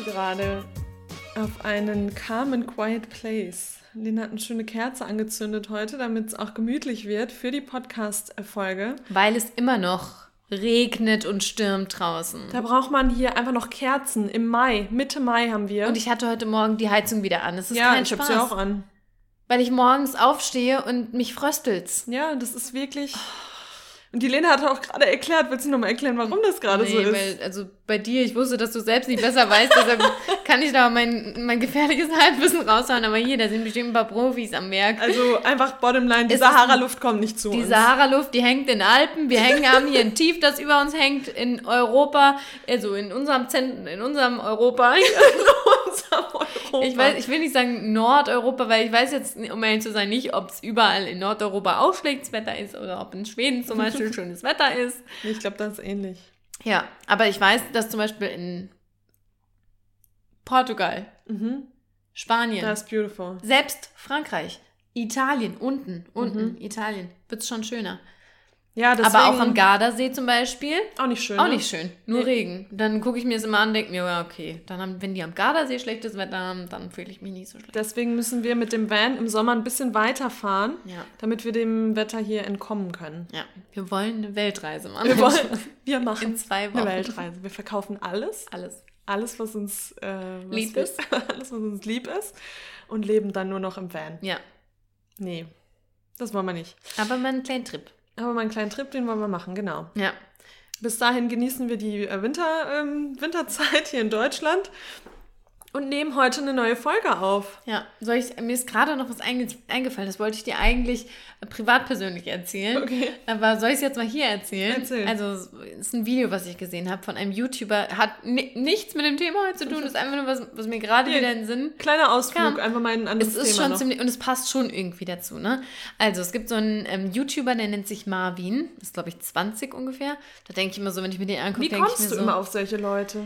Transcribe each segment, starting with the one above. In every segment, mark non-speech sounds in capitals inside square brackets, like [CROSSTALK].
achte gerade auf einen calm and quiet place. Lena hat eine schöne Kerze angezündet heute, damit es auch gemütlich wird für die Podcast-Folge. Weil es immer noch regnet und stürmt draußen. Da braucht man hier einfach noch Kerzen im Mai. Mitte Mai haben wir. Und ich hatte heute Morgen die Heizung wieder an. Es ist ja, kein ich Spaß. habe sie auch an. Weil ich morgens aufstehe und mich fröstelt's. Ja, das ist wirklich. Und die Lena hat auch gerade erklärt, willst du nochmal erklären, warum das gerade so ist? weil, also bei dir, ich wusste, dass du selbst nicht besser weißt, deshalb [LAUGHS] kann ich da mein, mein gefährliches Halbwissen raushauen. Aber hier, da sind bestimmt ein paar Profis am Werk. Also einfach Bottomline, die Sahara-Luft kommt nicht zu Die uns. Sahara-Luft, die hängt in den Alpen. Wir hängen, haben hier ein [LAUGHS] Tief, das über uns hängt in Europa, also in unserem Zentrum, in unserem Europa. [LAUGHS] Europa. Ich, weiß, ich will nicht sagen Nordeuropa, weil ich weiß jetzt, um ehrlich zu sein, nicht, ob es überall in Nordeuropa auch schlechtes Wetter ist oder ob in Schweden zum Beispiel [LAUGHS] schönes Wetter ist. Ich glaube, das ist ähnlich. Ja, aber ich weiß, dass zum Beispiel in Portugal, Mhm. Spanien, Das ist beautiful. selbst Frankreich, Italien, unten, unten, Mhm. Italien, wird es schon schöner. Ja, deswegen, aber auch am Gardasee zum Beispiel, Auch nicht schön. auch ne? nicht schön, nur Nee. Regen. Dann gucke ich mir das immer an und denke mir, ja, okay, dann haben, wenn die am Gardasee schlechtes Wetter haben, dann fühle ich mich nicht so schlecht. Deswegen müssen wir mit dem Van im Sommer ein bisschen weiterfahren, Ja. damit wir dem Wetter hier entkommen können. Ja, wir wollen eine Weltreise machen. Wir wollen, [LAUGHS] wir machen in zwei eine Wochen. Weltreise. Wir verkaufen alles, Alles. alles, was uns äh, was Lieb ist. [LAUGHS] alles, was uns lieb ist, und leben dann nur noch im Van. Ja, Nee, das wollen wir nicht. aber mal einen kleinen Trip. Aber mal einen kleinen Trip, den wollen wir machen, genau. Ja. Bis dahin genießen wir die äh, Winter, ähm, Winterzeit hier in Deutschland und nehmen heute eine neue Folge auf. Ja, soll ich, mir ist gerade noch was einge eingefallen, das wollte ich dir eigentlich äh, privat persönlich erzählen. Okay. Aber soll ich es jetzt mal hier erzählen? Erzähl. Also, es ist ein Video, was ich gesehen habe von einem YouTuber, hat ni nichts mit dem Thema heute zu tun, ist einfach nur was, was mir gerade wieder in den Sinn Kleiner Ausflug, Kam. einfach mal in ein anderes Es ist Thema schon noch. ziemlich, und es passt schon irgendwie dazu, ne? Also, es gibt so einen ähm, YouTuber, der nennt sich Marvin, ist glaube ich 20 ungefähr. Da denke ich immer so, wenn ich mir den angucke, Wie denke ich kommst mir du so. immer auf solche Leute?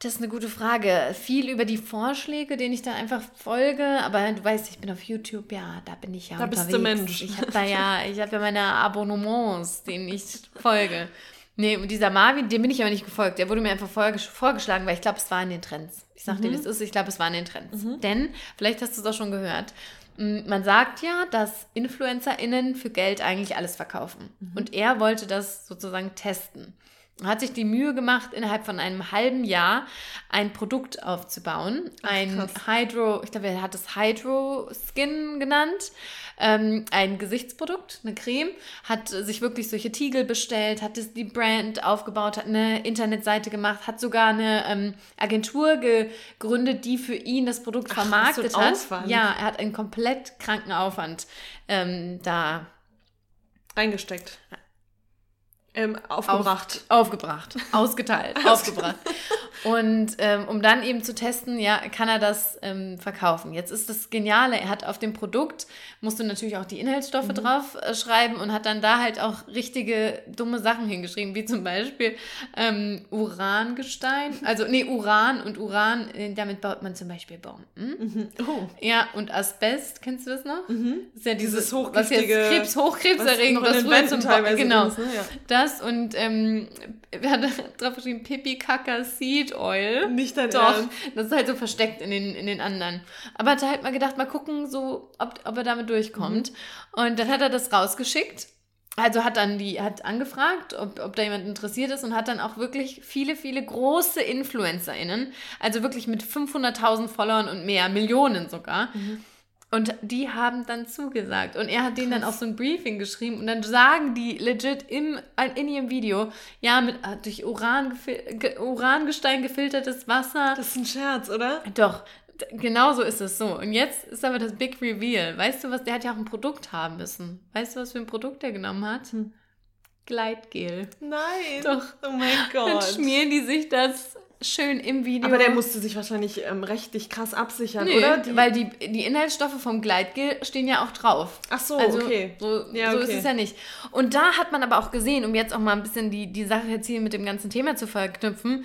Das ist eine gute Frage. Viel über die Vorschläge, denen ich da einfach folge, aber du weißt, ich bin auf YouTube, ja, da bin ich ja Da bist unterwegs. du Mensch. Ich habe da ja, ich habe ja meine Abonnements, denen ich folge. Nee, und dieser Marvin, dem bin ich aber nicht gefolgt. Der wurde mir einfach vorges- vorgeschlagen, weil ich glaube, es war in den Trends. Ich sag dir, wie es ist, ich glaube, es war in den Trends. Denn, vielleicht hast du es auch schon gehört, m, man sagt ja, dass InfluencerInnen für Geld eigentlich alles verkaufen. Und er wollte das sozusagen testen. Hat sich die Mühe gemacht, innerhalb von einem halben Jahr ein Produkt aufzubauen. ein krass. Hydro, ich glaube, er hat es Hydro Skin genannt. Ähm, ein Gesichtsprodukt, eine Creme, hat sich wirklich solche Tiegel bestellt, hat das, die Brand aufgebaut, hat eine Internetseite gemacht, hat sogar eine ähm, Agentur gegründet, die für ihn das Produkt Ach, vermarktet ein hat. Aufwand. Ja, er hat einen komplett kranken Aufwand ähm, da Reingesteckt. Ähm, aufgebracht. Auf, aufgebracht, [LAUGHS] ausgeteilt, aufgebracht. Und ähm, um dann eben zu testen, ja, kann er das ähm, verkaufen. Jetzt ist das Geniale, er hat auf dem Produkt, musst du natürlich auch die Inhaltsstoffe drauf äh, schreiben und hat dann da halt auch richtige dumme Sachen hingeschrieben, wie zum Beispiel ähm, Urangestein, also nee, Uran und Uran, äh, damit baut man zum Beispiel Bomben. Oh. Ja, und Asbest, kennst du das noch? Das ist ja dieses, Dieses was jetzt hochgiftige- Krebs, Hochkrebserregend, was was, früher zum Bo- teilweise genau, ist, ne? Ja. das und ähm, wer hat [LAUGHS] drauf geschrieben, Pipi Kaka Seed Oil. Nicht dein Doch, Ernst. das ist halt so versteckt in den, in den anderen. Aber hat er halt mal gedacht, mal gucken, so, ob, ob er damit durchkommt. Und dann hat er das rausgeschickt. Also hat dann die, hat angefragt, ob, ob da jemand interessiert ist und hat dann auch wirklich viele, viele große InfluencerInnen, also wirklich mit 500.000 Followern und mehr, Millionen sogar. Und die haben dann zugesagt. Und er hat denen dann auch so ein Briefing geschrieben. Und dann sagen die legit im, in ihrem Video, ja, mit äh, durch Uran, Urangestein gefiltertes Wasser. Das ist ein Scherz, oder? Doch, genau so ist es so. Und jetzt ist aber das Big Reveal. Weißt du was? Der hat ja auch ein Produkt haben müssen. Weißt du, was für ein Produkt er genommen hat? Hm. Gleitgel. Nein. Doch. Oh mein Dann Gott. schmieren die sich das schön im Video. Aber der musste sich wahrscheinlich ähm, rechtlich krass absichern, Nö, oder? Die- weil die, die Inhaltsstoffe vom Gleitgel stehen ja auch drauf. Ach so, also, okay. So, Ja, so okay. ist es ja nicht. Und da hat man aber auch gesehen, um jetzt auch mal ein bisschen die, die Sache jetzt hier mit dem ganzen Thema zu verknüpfen,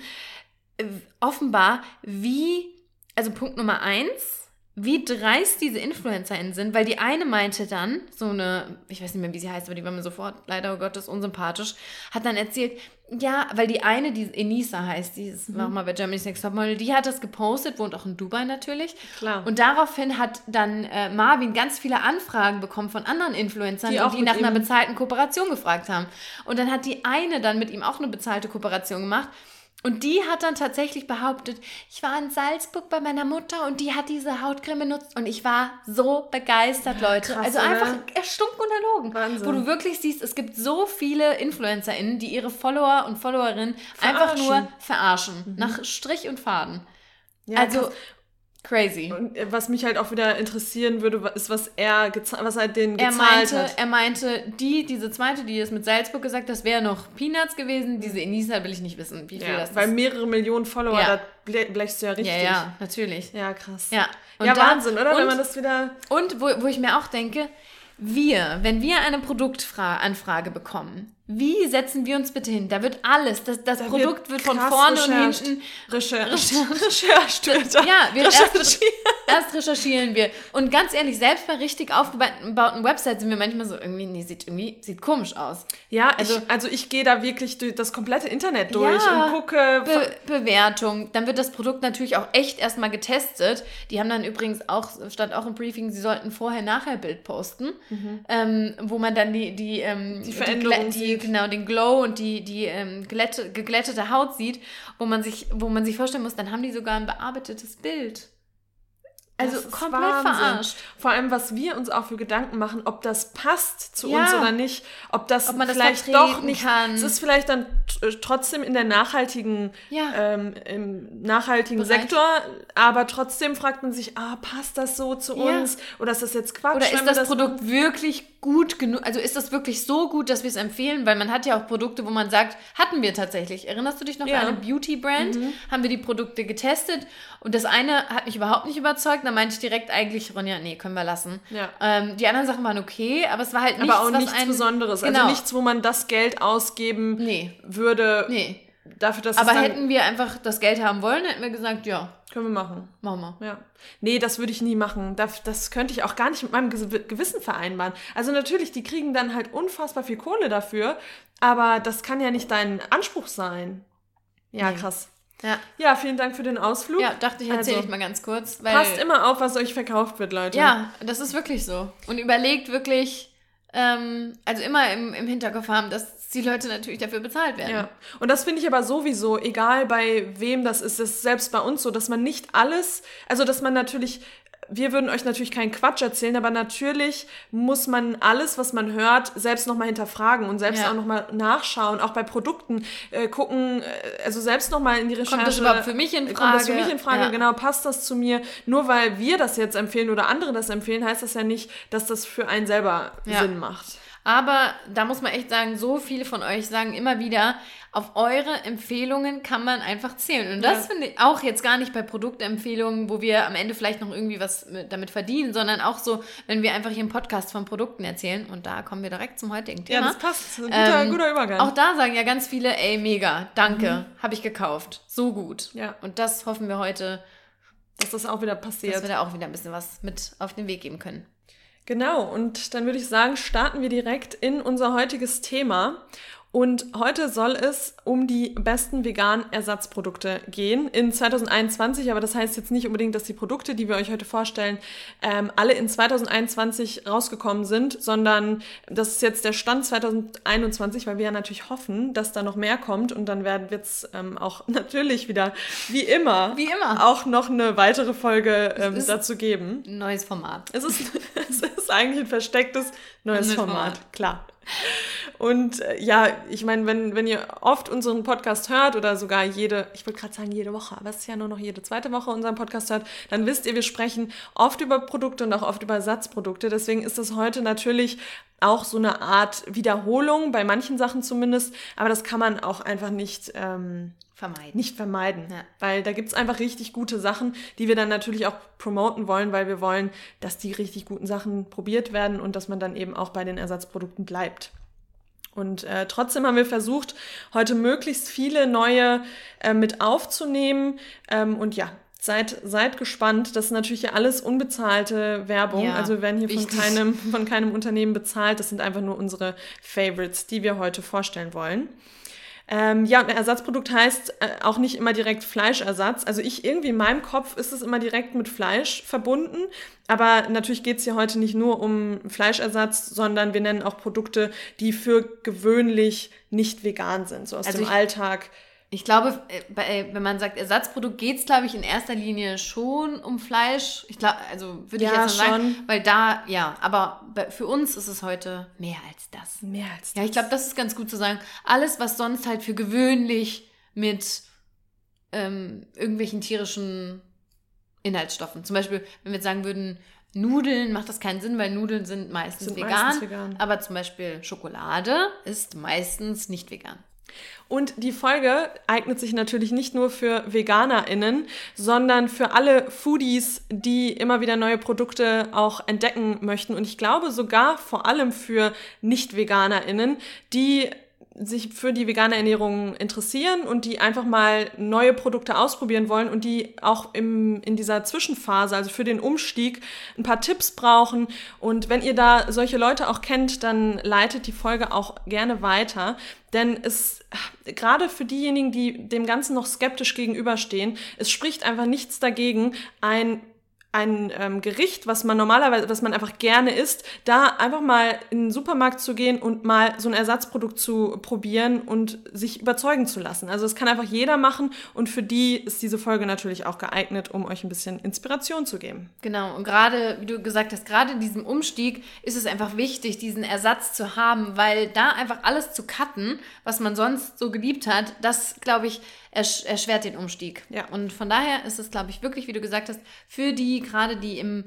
äh, offenbar, wie, also Punkt Nummer eins, wie dreist diese InfluencerInnen sind, weil die eine meinte dann, so eine, ich weiß nicht mehr, wie sie heißt, aber die war mir sofort, leider oh Gottes, unsympathisch, hat dann erzählt, ja, weil die eine, die Enisa heißt, die ist mhm. mal bei Germany's Next Topmodel, die hat das gepostet, wohnt auch in Dubai natürlich. Klar. Und daraufhin hat dann äh, Marvin ganz viele Anfragen bekommen von anderen Influencern, die, die, die nach einer bezahlten Kooperation gefragt haben. Und dann hat die eine dann mit ihm auch eine bezahlte Kooperation gemacht. Und die hat dann tatsächlich behauptet, ich war in Salzburg bei meiner Mutter und die hat diese Hautcreme benutzt und ich war so begeistert, Leute. Krass, also einfach erstunken und erlogen. Wahnsinn. Wo du wirklich siehst, es gibt so viele InfluencerInnen, die ihre Follower und Followerinnen verarschen. einfach nur verarschen. Mhm. Nach Strich und Faden. Ja, also, krass. Crazy. Und äh, was mich halt auch wieder interessieren würde, ist, was er, was er denen gezahlt er meinte, hat. Er meinte, die, diese zweite, die es mit Salzburg gesagt das wäre noch Peanuts gewesen. Diese Enisa will ich nicht wissen, wie viel ja, das Weil ist. mehrere Millionen Follower, ja. da blechst du ja richtig. Ja, ja, natürlich. Ja, krass. Ja, und ja da, Wahnsinn, oder? Und, Wenn man das wieder... Und wo, wo ich mir auch denke, wir, wenn wir eine Produktanfrage bekommen, wie setzen wir uns bitte hin? Da wird alles, das, das da Produkt wird, wird von vorne rechercht. und hinten recherchiert. recherchiert. [LAUGHS] Ja, wir erst, erst, recherchieren wir. Und ganz ehrlich, selbst bei richtig aufgebauten Websites sind wir manchmal so irgendwie, nee, sieht irgendwie, sieht komisch aus. Ja, also ich, also ich gehe da wirklich durch das komplette Internet durch ja, und gucke. Be Bewertung. Dann wird das Produkt natürlich auch echt erstmal getestet. Die haben dann übrigens auch, stand auch im Briefing, sie sollten vorher-nachher-Bild posten, mhm. ähm, wo man dann die, die, ähm, die Veränderung die, die genau den Glow und die, die ähm, glätte, geglättete Haut sieht, wo man, sich, wo man sich vorstellen muss, dann haben die sogar ein bearbeitetes Bild. Also komplett Wahnsinn. verarscht. Vor allem, was wir uns auch für Gedanken machen, ob das passt zu ja. uns oder nicht, ob das ob vielleicht das doch nicht kann. Es ist vielleicht dann äh, trotzdem in der nachhaltigen, ja. ähm, im nachhaltigen Bereich. Sektor, aber trotzdem fragt man sich, ah, passt das so zu ja. uns? Oder ist das jetzt Quatsch? Oder ist das, das Produkt wirklich gut genug? Also ist das wirklich so gut, dass wir es empfehlen? Weil man hat ja auch Produkte, wo man sagt, hatten wir tatsächlich. Erinnerst du dich noch ja. eine Beauty-Brand? Mhm. Haben wir die Produkte getestet und das eine hat mich überhaupt nicht überzeugt da meinte ich direkt eigentlich, Ronja, nee, können wir lassen. Ja. Ähm, die anderen Sachen waren okay, aber es war halt nichts, Aber auch nichts ein, Besonderes. Also genau. Also nichts, wo man das Geld ausgeben nee. würde. Nee. Dafür, dass aber hätten wir einfach das Geld haben wollen, hätten wir gesagt, ja. Können wir machen. Machen wir. Ja. Nee, das würde ich nie machen. Das, das könnte ich auch gar nicht mit meinem Gewissen vereinbaren. Also natürlich, die kriegen dann halt unfassbar viel Kohle dafür, aber das kann ja nicht dein Anspruch sein. Ja, nee. krass. Ja. ja, vielen Dank für den Ausflug. Ja, dachte ich, erzähle also, ich mal ganz kurz. passt immer auf, was euch verkauft wird, Leute. Ja, das ist wirklich so. Und überlegt wirklich, ähm, also immer im, im Hinterkopf haben, dass die Leute natürlich dafür bezahlt werden. Ja. Und das finde ich aber sowieso, egal bei wem das ist, das ist selbst bei uns so, dass man nicht alles, also dass man natürlich wir würden euch natürlich keinen Quatsch erzählen, aber natürlich muss man alles, was man hört, selbst nochmal hinterfragen und selbst ja. auch nochmal nachschauen, auch bei Produkten äh, gucken, äh, also selbst nochmal in die Recherche. Kommt das überhaupt für mich in Frage? Kommt das für mich in Frage? Ja. Genau, passt das zu mir? Nur weil wir das jetzt empfehlen oder andere das empfehlen, heißt das ja nicht, dass das für einen selber ja. Sinn macht. Aber da muss man echt sagen, so viele von euch sagen immer wieder, auf eure Empfehlungen kann man einfach zählen. Und das ja. finde ich auch jetzt gar nicht bei Produktempfehlungen, wo wir am Ende vielleicht noch irgendwie was damit verdienen, sondern auch so, wenn wir einfach hier im Podcast von Produkten erzählen. Und da kommen wir direkt zum heutigen Thema. Ja, das passt. Das guter, ähm, guter Übergang. Auch da sagen ja ganz viele, ey, mega, danke, mhm. habe ich gekauft. So gut. Ja. Und das hoffen wir heute, dass das auch wieder passiert. Dass wir da auch wieder ein bisschen was mit auf den Weg geben können. Genau, und dann würde ich sagen, starten wir direkt in unser heutiges Thema. Und heute soll es um die besten veganen Ersatzprodukte gehen in 2021. Aber das heißt jetzt nicht unbedingt, dass die Produkte, die wir euch heute vorstellen, ähm, alle in 2021 rausgekommen sind, sondern das ist jetzt der Stand 2021, weil wir ja natürlich hoffen, dass da noch mehr kommt. Und dann werden wird es ähm, auch [LAUGHS] natürlich wieder, wie immer, wie immer, auch noch eine weitere Folge ähm, dazu geben. Ein neues Format. Es ist, [LAUGHS] es ist eigentlich ein verstecktes neues, neues Format, Format, klar. Und äh, ja, ich meine, wenn, wenn ihr oft unseren Podcast hört oder sogar jede, ich wollte gerade sagen jede Woche, aber es ist ja nur noch jede zweite Woche unseren Podcast hört, dann wisst ihr, wir sprechen oft über Produkte und auch oft über Ersatzprodukte. Deswegen ist das heute natürlich auch so eine Art Wiederholung, bei manchen Sachen zumindest, aber das kann man auch einfach nicht ähm, vermeiden. Nicht vermeiden. Ja. Weil da gibt's einfach richtig gute Sachen, die wir dann natürlich auch promoten wollen, weil wir wollen, dass die richtig guten Sachen probiert werden und dass man dann eben auch bei den Ersatzprodukten bleibt. Und äh, trotzdem haben wir versucht, heute möglichst viele neue äh, mit aufzunehmen. Ähm, und ja, seid, seid gespannt. Das ist natürlich ja alles unbezahlte Werbung. Ja, also wir werden hier von keinem, von keinem Unternehmen bezahlt. Das sind einfach nur unsere Favorites, die wir heute vorstellen wollen. Ähm, ja, und ein Ersatzprodukt heißt äh, auch nicht immer direkt Fleischersatz. Also ich irgendwie in meinem Kopf ist es immer direkt mit Fleisch verbunden. Aber natürlich geht es hier heute nicht nur um Fleischersatz, sondern wir nennen auch Produkte, die für gewöhnlich nicht vegan sind, so aus also dem Alltag ich glaube, äh, äh, wenn man sagt Ersatzprodukt, geht es, glaube ich, in erster Linie schon um Fleisch. Ich glaube, also würde ja, ich jetzt mal sagen, weil da, ja, aber für uns ist es heute mehr als das. Mehr als das. Ja, ich glaube, das ist ganz gut zu sagen. Alles, was sonst halt für gewöhnlich mit ähm, irgendwelchen tierischen Inhaltsstoffen, zum Beispiel, wenn wir jetzt sagen würden, Nudeln macht das keinen Sinn, weil Nudeln sind meistens, sind vegan, meistens vegan. Aber zum Beispiel Schokolade ist meistens nicht vegan. Und die Folge eignet sich natürlich nicht nur für VeganerInnen, sondern für alle Foodies, die immer wieder neue Produkte auch entdecken möchten. Und ich glaube sogar vor allem für Nicht-VeganerInnen, die sich für die vegane Ernährung interessieren und die einfach mal neue Produkte ausprobieren wollen und die auch im, in dieser Zwischenphase, also für den Umstieg, ein paar Tipps brauchen. Und wenn ihr da solche Leute auch kennt, dann leitet die Folge auch gerne weiter. Denn es, gerade für diejenigen, die dem Ganzen noch skeptisch gegenüberstehen, es spricht einfach nichts dagegen, ein ein ähm, Gericht, was man normalerweise, was man einfach gerne isst, da einfach mal in den Supermarkt zu gehen und mal so ein Ersatzprodukt zu probieren und sich überzeugen zu lassen. Also das kann einfach jeder machen und für die ist diese Folge natürlich auch geeignet, um euch ein bisschen Inspiration zu geben. Genau, und gerade, wie du gesagt hast, gerade in diesem Umstieg ist es einfach wichtig, diesen Ersatz zu haben, weil da einfach alles zu cutten, was man sonst so geliebt hat, das, glaube ich, ersch erschwert den Umstieg. Ja. Und von daher ist es, glaube ich, wirklich, wie du gesagt hast, für die, gerade die im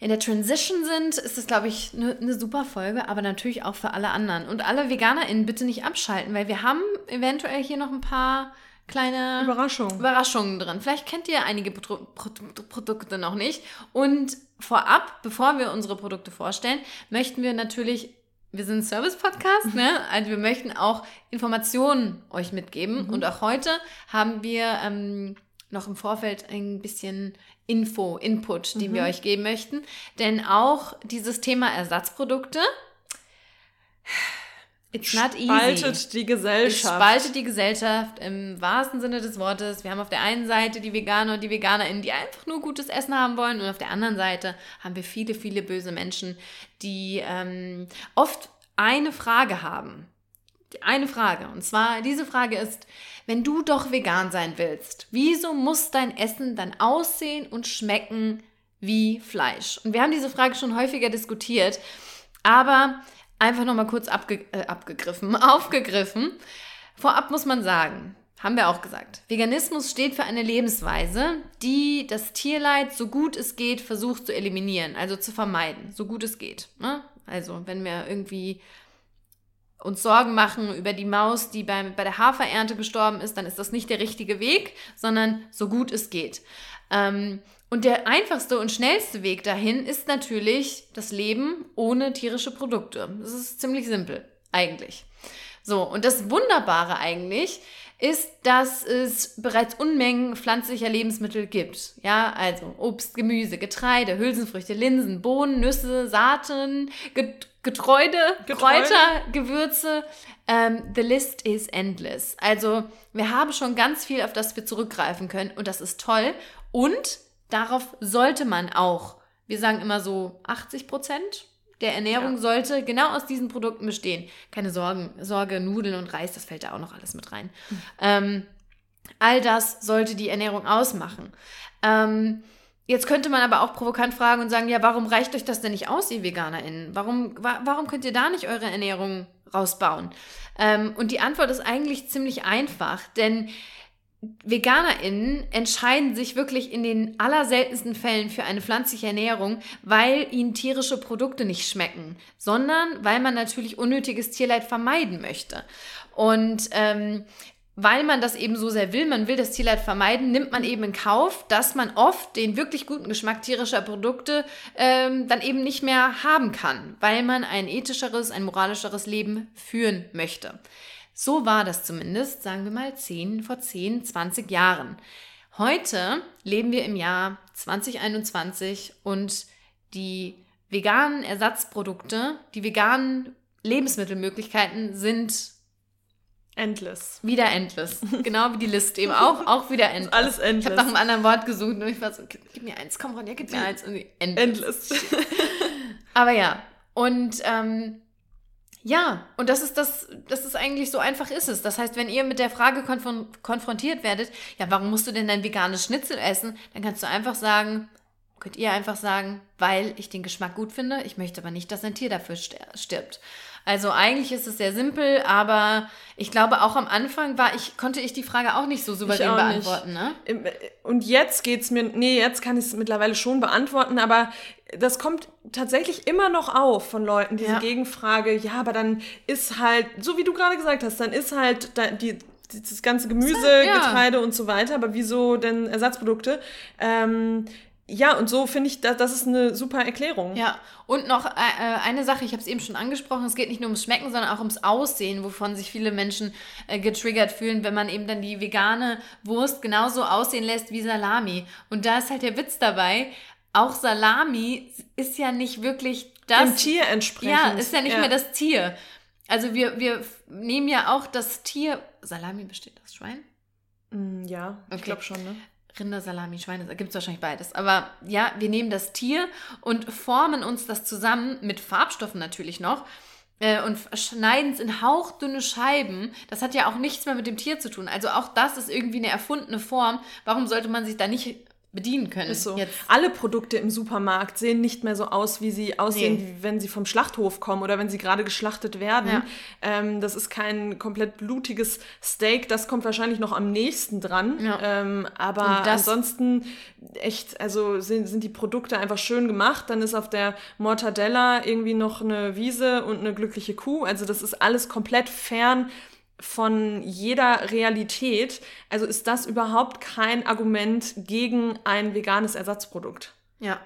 in der Transition sind, ist es, glaube ich, eine ne super Folge, aber natürlich auch für alle anderen. Und alle VeganerInnen bitte nicht abschalten, weil wir haben eventuell hier noch ein paar kleine Überraschungen, Überraschungen drin. Vielleicht kennt ihr einige Pro Pro Produkte noch nicht. Und vorab, bevor wir unsere Produkte vorstellen, möchten wir natürlich wir sind ein Service-Podcast, ne? Also wir möchten auch Informationen euch mitgeben. Mhm. Und auch heute haben wir ähm, noch im Vorfeld ein bisschen Info, Input, den mhm. wir euch geben möchten. Denn auch dieses Thema Ersatzprodukte It's not easy. Spaltet die Gesellschaft. Es spaltet die Gesellschaft im wahrsten Sinne des Wortes. Wir haben auf der einen Seite die Veganer und die VeganerInnen, die einfach nur gutes Essen haben wollen. Und auf der anderen Seite haben wir viele, viele böse Menschen, die ähm, oft eine Frage haben. Eine Frage. Und zwar, diese Frage ist, wenn du doch vegan sein willst, wieso muss dein Essen dann aussehen und schmecken wie Fleisch? Und wir haben diese Frage schon häufiger diskutiert, aber einfach nochmal kurz abge äh, abgegriffen, [LAUGHS] aufgegriffen. Vorab muss man sagen, haben wir auch gesagt, Veganismus steht für eine Lebensweise, die das Tierleid so gut es geht versucht zu eliminieren, also zu vermeiden, so gut es geht. Ne? Also wenn wir irgendwie uns Sorgen machen über die Maus, die bei, bei der Haferernte gestorben ist, dann ist das nicht der richtige Weg, sondern so gut es geht. Ähm, und der einfachste und schnellste Weg dahin ist natürlich das Leben ohne tierische Produkte. Das ist ziemlich simpel, eigentlich. So, und das Wunderbare eigentlich ist, dass es bereits Unmengen pflanzlicher Lebensmittel gibt. Ja, also Obst, Gemüse, Getreide, Hülsenfrüchte, Linsen, Bohnen, Nüsse, Saaten, Getreide, Kräuter, Gewürze. Ähm, the list is endless. Also wir haben schon ganz viel, auf das wir zurückgreifen können und das ist toll. Und darauf sollte man auch, wir sagen immer so 80 Prozent der Ernährung ja. sollte genau aus diesen Produkten bestehen. Keine Sorgen, Sorge, Nudeln und Reis, das fällt da auch noch alles mit rein. Mhm. Ähm, all das sollte die Ernährung ausmachen. Ähm, jetzt könnte man aber auch provokant fragen und sagen, ja, warum reicht euch das denn nicht aus, ihr VeganerInnen? Warum, wa warum könnt ihr da nicht eure Ernährung rausbauen? Ähm, und die Antwort ist eigentlich ziemlich einfach, denn VeganerInnen entscheiden sich wirklich in den allerseltensten Fällen für eine pflanzliche Ernährung, weil ihnen tierische Produkte nicht schmecken, sondern weil man natürlich unnötiges Tierleid vermeiden möchte. Und ähm, weil man das eben so sehr will, man will das Tierleid vermeiden, nimmt man eben in Kauf, dass man oft den wirklich guten Geschmack tierischer Produkte ähm, dann eben nicht mehr haben kann, weil man ein ethischeres, ein moralischeres Leben führen möchte. So war das zumindest, sagen wir mal, 10, vor 10, 20 Jahren. Heute leben wir im Jahr 2021 und die veganen Ersatzprodukte, die veganen Lebensmittelmöglichkeiten sind Endless. wieder endless. [LAUGHS] Genau wie die Liste eben auch, auch wieder endless. Alles Ich endless. habe nach einem anderen Wort gesucht und ich war so, gib mir eins, komm Ronja, gib mir eins. Und endless. Endless. [LAUGHS] Aber ja, und ähm, ja, und das ist das, das ist eigentlich so einfach ist es. Das heißt, wenn ihr mit der Frage konfron konfrontiert werdet, ja, warum musst du denn dein veganes Schnitzel essen, dann kannst du einfach sagen, könnt ihr einfach sagen, weil ich den Geschmack gut finde, ich möchte aber nicht, dass ein Tier dafür stirbt. Also eigentlich ist es sehr simpel, aber ich glaube auch am Anfang war ich, konnte ich die Frage auch nicht so souverän beantworten, ne? Im- Und jetzt geht's mir, nee, jetzt kann ich es mittlerweile schon beantworten, aber das kommt tatsächlich immer noch auf von Leuten, diese Ja. Gegenfrage, ja, aber dann ist halt, so wie du gerade gesagt hast, dann ist halt da, die, dieses ganze Gemüse, Ja. Getreide und so weiter, aber wieso denn Ersatzprodukte? Ähm, ja, und so finde ich, das, das ist eine super Erklärung. Ja, und noch äh, äh, eine Sache, ich habe es eben schon angesprochen, es geht nicht nur ums Schmecken, sondern auch ums Aussehen, wovon sich viele Menschen äh, getriggert fühlen, wenn man eben dann die vegane Wurst genauso aussehen lässt wie Salami. Und da ist halt der Witz dabei, auch Salami ist ja nicht wirklich das. Dem Tier entsprechend. Ja, ist ja nicht mehr das Tier. Also wir, wir nehmen ja auch das Tier. Salami besteht aus Schwein? Mm, Ja, ich Okay. glaube schon, ne? Rindersalami, Schweine, da gibt es wahrscheinlich beides. Aber ja, wir nehmen das Tier und formen uns das zusammen mit Farbstoffen natürlich noch äh, und schneiden es in hauchdünne Scheiben. Das hat ja auch nichts mehr mit dem Tier zu tun. Also auch das ist irgendwie eine erfundene Form. Warum sollte man sich da nicht bedienen können? Ist so. Jetzt. Alle Produkte im Supermarkt sehen nicht mehr so aus, wie sie aussehen, Nee. wie wenn sie vom Schlachthof kommen oder wenn sie gerade geschlachtet werden. Ja. Ähm, das ist kein komplett blutiges Steak, das kommt wahrscheinlich noch am nächsten dran. Ja. Ähm, aber ansonsten echt, also sind, sind die Produkte einfach schön gemacht. Dann ist auf der Mortadella irgendwie noch eine Wiese und eine glückliche Kuh. Also das ist alles komplett fern von jeder Realität. Also ist das überhaupt kein Argument gegen ein veganes Ersatzprodukt. Ja,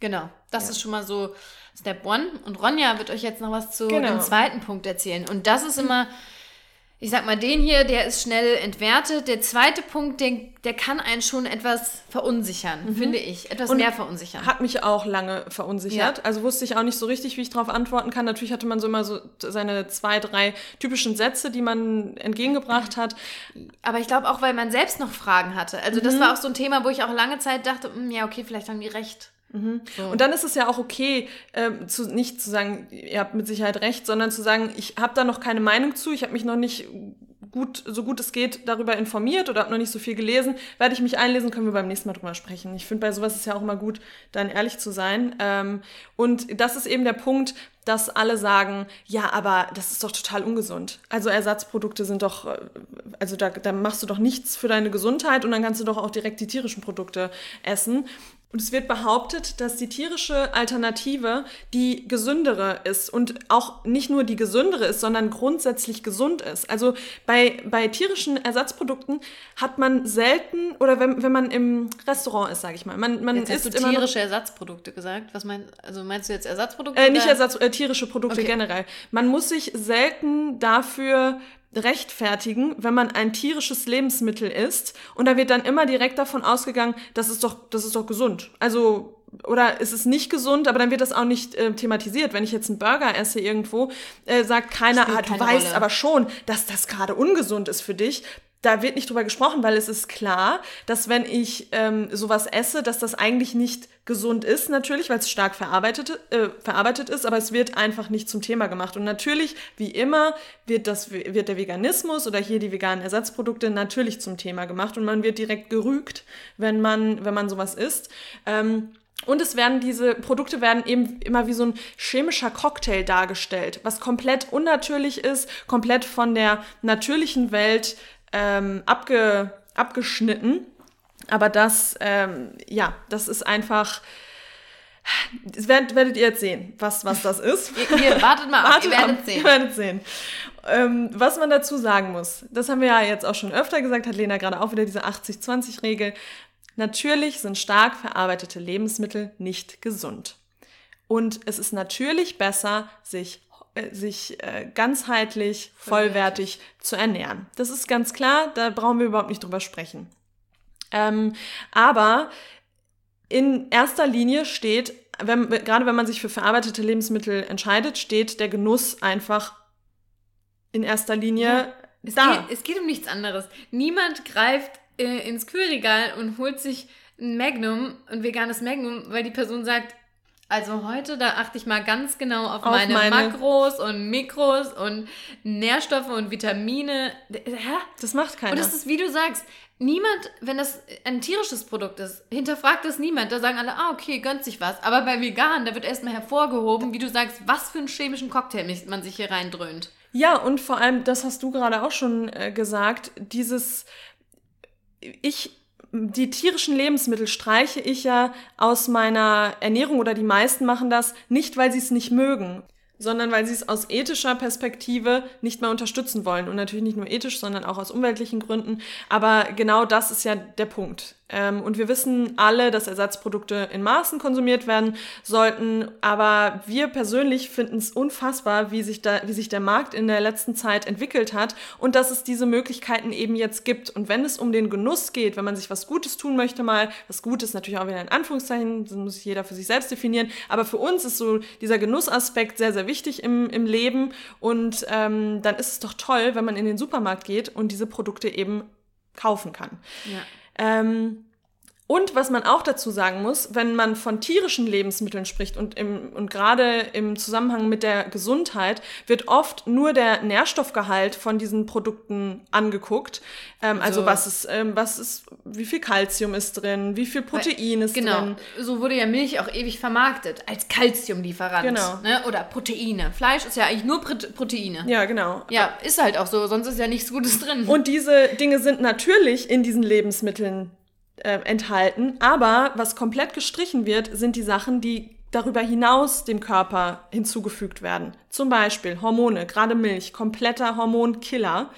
genau. Das Ja. ist schon mal so Step One. Und Ronja wird euch jetzt noch was zu Genau. dem zweiten Punkt erzählen. Und das ist immer, ich sag mal, den hier, der ist schnell entwertet. Der zweite Punkt, der, der kann einen schon etwas verunsichern, finde ich. Etwas Und mehr verunsichern. Hat mich auch lange verunsichert. Ja. Also wusste ich auch nicht so richtig, wie ich darauf antworten kann. Natürlich hatte man so immer so seine zwei, drei typischen Sätze, die man entgegengebracht hat. Aber ich glaube auch, weil man selbst noch Fragen hatte. Also Mhm. das war auch so ein Thema, wo ich auch lange Zeit dachte, "Hm, ja, okay, vielleicht haben die recht. So. Und dann ist es ja auch okay, ähm, zu, nicht zu sagen, ihr habt mit Sicherheit recht, sondern zu sagen, ich habe da noch keine Meinung zu, ich habe mich noch nicht gut, so gut es geht, darüber informiert oder habe noch nicht so viel gelesen. Werde ich mich einlesen, können wir beim nächsten Mal drüber sprechen. Ich finde, bei sowas ist ja auch immer gut, dann ehrlich zu sein. Ähm, und das ist eben der Punkt, dass alle sagen, ja, aber das ist doch total ungesund. Also Ersatzprodukte sind doch, äh, also da, da machst du doch nichts für deine Gesundheit und dann kannst du doch auch direkt die tierischen Produkte essen. Und es wird behauptet, dass die tierische Alternative die gesündere ist und auch nicht nur die gesündere ist, sondern grundsätzlich gesund ist. Also bei, bei tierischen Ersatzprodukten hat man selten, oder wenn, wenn man im Restaurant ist, sage ich mal, man, man Jetzt hast isst du immer tierische Ersatzprodukte gesagt. Was meinst also meinst du jetzt Ersatzprodukte? äh, nicht? Ersatz, äh, tierische Produkte Okay. generell. Man muss sich selten dafür rechtfertigen, wenn man ein tierisches Lebensmittel isst und da wird dann immer direkt davon ausgegangen, das ist doch, das ist doch gesund. Also oder es ist nicht gesund, aber dann wird das auch nicht äh, thematisiert. Wenn ich jetzt einen Burger esse irgendwo, äh, sagt keiner, ah, du weißt Rolle. aber schon, dass das gerade ungesund ist für dich. Da wird nicht drüber gesprochen, weil es ist klar, dass wenn ich ähm, sowas esse, dass das eigentlich nicht gesund ist, natürlich, weil es stark verarbeitet, äh, verarbeitet ist, aber es wird einfach nicht zum Thema gemacht. Und natürlich, wie immer, wird, das, wird der Veganismus oder hier die veganen Ersatzprodukte natürlich zum Thema gemacht und man wird direkt gerügt, wenn man, wenn man sowas isst. Ähm, und es werden diese Produkte werden eben immer wie so ein chemischer Cocktail dargestellt, was komplett unnatürlich ist, komplett von der natürlichen Welt ähm, abge, abgeschnitten. Aber das, ähm, ja, das ist einfach. Das werdet, werdet ihr jetzt sehen, was, was das ist. [LAUGHS] Ihr, ihr wartet mal ab, Wartet ihr werdet ab, sehen. Ihr werdet sehen. Ähm, was man dazu sagen muss, das haben wir ja jetzt auch schon öfter gesagt, hat Lena gerade auch wieder diese 80-20-Regel. Natürlich sind stark verarbeitete Lebensmittel nicht gesund. Und es ist natürlich besser, sich, sich äh, ganzheitlich, vollwertig zu ernähren. Das ist ganz klar, da brauchen wir überhaupt nicht drüber sprechen. Ähm, aber in erster Linie steht, wenn, gerade wenn man sich für verarbeitete Lebensmittel entscheidet, steht der Genuss einfach in erster Linie ja, es da. Geht, es geht um nichts anderes. Niemand greift äh, ins Kühlregal und holt sich ein Magnum, ein veganes Magnum, weil die Person sagt, also heute, da achte ich mal ganz genau auf, auf meine, meine, Makros und Mikros und Nährstoffe und Vitamine. Hä? Das macht keiner. Und das ist, wie du sagst, niemand, wenn das ein tierisches Produkt ist, hinterfragt das niemand. Da sagen alle, ah, okay, gönnt sich was. Aber bei vegan, da wird erstmal hervorgehoben, wie du sagst, was für einen chemischen Cocktail man sich hier reindröhnt. Ja, und vor allem, das hast du gerade auch schon äh, gesagt, dieses, ich die tierischen Lebensmittel streiche ich ja aus meiner Ernährung oder die meisten machen das nicht, weil sie es nicht mögen, sondern weil sie es aus ethischer Perspektive nicht mehr unterstützen wollen. Und natürlich nicht nur ethisch, sondern auch aus umweltlichen Gründen. Aber genau das ist ja der Punkt. Ähm, und wir wissen alle, dass Ersatzprodukte in Maßen konsumiert werden sollten. Aber wir persönlich finden es unfassbar, wie sich, da, wie sich der Markt in der letzten Zeit entwickelt hat und dass es diese Möglichkeiten eben jetzt gibt. Und wenn es um den Genuss geht, wenn man sich was Gutes tun möchte, mal, was Gutes natürlich auch wieder in Anführungszeichen, das muss jeder für sich selbst definieren. Aber für uns ist so dieser Genussaspekt sehr, sehr wichtig im, im Leben. Und ähm, dann ist es doch toll, wenn man in den Supermarkt geht und diese Produkte eben kaufen kann. Ja. Ähm, und was man auch dazu sagen muss, wenn man von tierischen Lebensmitteln spricht und, im, und gerade im Zusammenhang mit der Gesundheit, wird oft nur der Nährstoffgehalt von diesen Produkten angeguckt. Ähm, also, also was ist, ähm, was ist, wie viel Kalzium ist drin, wie viel Protein ist genau, drin. Genau, so wurde ja Milch auch ewig vermarktet, als Kalziumlieferant. Genau. Ne? Oder Proteine. Fleisch ist ja eigentlich nur Proteine. Ja, genau. Ja, ist halt auch so, sonst ist ja nichts Gutes drin. Und diese Dinge sind natürlich in diesen Lebensmitteln äh, enthalten. Aber was komplett gestrichen wird, sind die Sachen, die darüber hinaus dem Körper hinzugefügt werden. Zum Beispiel Hormone, gerade Milch, kompletter Hormonkiller,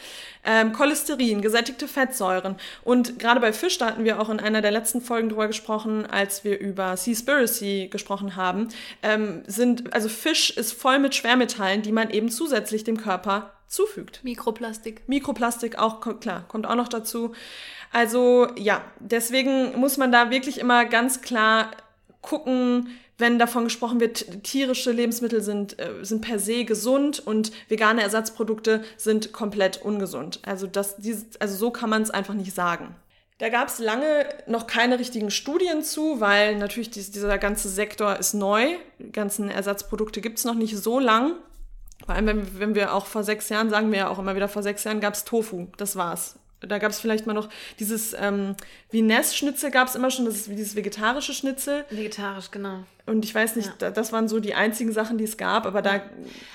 ähm, Cholesterin, gesättigte Fettsäuren. Und gerade bei Fisch, da hatten wir auch in einer der letzten Folgen drüber gesprochen, als wir über Seaspiracy gesprochen haben, ähm, sind, also Fisch ist voll mit Schwermetallen, die man eben zusätzlich dem Körper zufügt. Mikroplastik. Mikroplastik auch, klar, kommt auch noch dazu. Also ja, deswegen muss man da wirklich immer ganz klar gucken, wenn davon gesprochen wird, tierische Lebensmittel sind, äh, sind per se gesund und vegane Ersatzprodukte sind komplett ungesund. Also, das, also so kann man es einfach nicht sagen. Da gab es lange noch keine richtigen Studien zu, weil natürlich dies, dieser ganze Sektor ist neu. Die ganzen Ersatzprodukte gibt es noch nicht so lang. Vor allem, wenn, wenn wir auch vor sechs Jahren, sagen wir ja auch immer wieder, vor sechs Jahren gab es Tofu. Das war's da gab es vielleicht mal noch dieses ähm, wie Ness-Schnitzel gab es immer schon, das ist dieses vegetarische Schnitzel. Vegetarisch, genau. Und ich weiß nicht, ja. das waren so die einzigen Sachen, die es gab, aber da.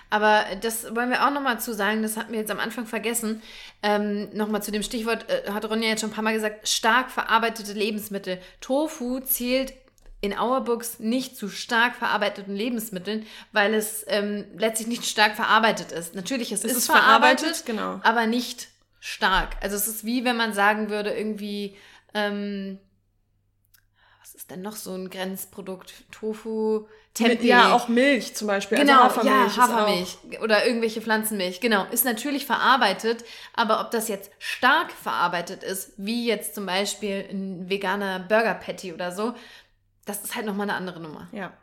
Aber das wollen wir auch nochmal zu sagen, das hatten wir jetzt am Anfang vergessen. Ähm, nochmal zu dem Stichwort, äh, hat Ronja jetzt schon ein paar Mal gesagt, stark verarbeitete Lebensmittel. Tofu zählt in Auerbooks nicht zu stark verarbeiteten Lebensmitteln, weil es ähm, letztlich nicht stark verarbeitet ist. Natürlich, es, es ist, ist verarbeitet, verarbeitet genau. aber nicht stark. Also es ist wie wenn man sagen würde, irgendwie, ähm, was ist denn noch so ein Grenzprodukt? Tofu, Tempeh. Ja, auch Milch zum Beispiel. Also genau, also Hafermilch. Ja, Hafermilch oder irgendwelche Pflanzenmilch. Genau, ist natürlich verarbeitet, aber ob das jetzt stark verarbeitet ist, wie jetzt zum Beispiel ein veganer Burger Patty oder so, das ist halt nochmal eine andere Nummer. Ja.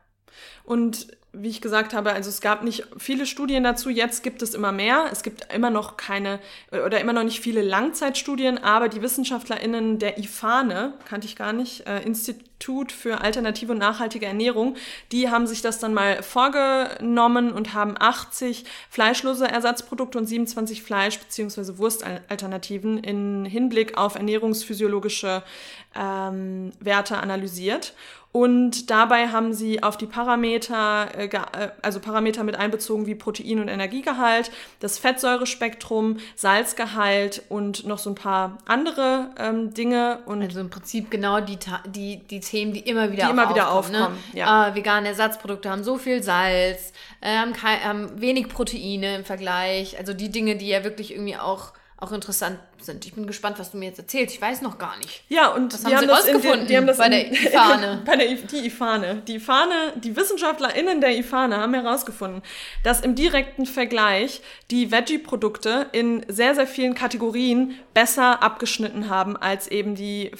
Und wie ich gesagt habe, also es gab nicht viele Studien dazu, jetzt gibt es immer mehr. Es gibt immer noch keine oder immer noch nicht viele Langzeitstudien, aber die WissenschaftlerInnen der IFANE, kannte ich gar nicht, äh, Institut für alternative und nachhaltige Ernährung, die haben sich das dann mal vorgenommen und haben 80 fleischlose Ersatzprodukte und 27 Fleisch- bzw. Wurstalternativen in Hinblick auf ernährungsphysiologische ähm, Werte analysiert. Und dabei haben sie auf die Parameter, äh, äh, also Parameter mit einbezogen wie Protein- und Energiegehalt, das Fettsäurespektrum, Salzgehalt und noch so ein paar andere ähm, Dinge. Und also im Prinzip genau die, die, die Themen, die immer wieder, die immer wieder aufkommen. aufkommen ne? ja. äh, vegane Ersatzprodukte haben so viel Salz, äh, haben, kein, haben wenig Proteine im Vergleich. Also die Dinge, die ja wirklich irgendwie auch auch interessant sind. Ich bin gespannt, was du mir jetzt erzählst. Ich weiß noch gar nicht. Ja, und Was die haben sie das rausgefunden den- die haben das bei der [LAUGHS] IFANE? bei der die IFANE. Die IFANE, die WissenschaftlerInnen der IFANE haben herausgefunden, dass im direkten Vergleich die Veggie-Produkte in sehr, sehr vielen Kategorien besser abgeschnitten haben als eben die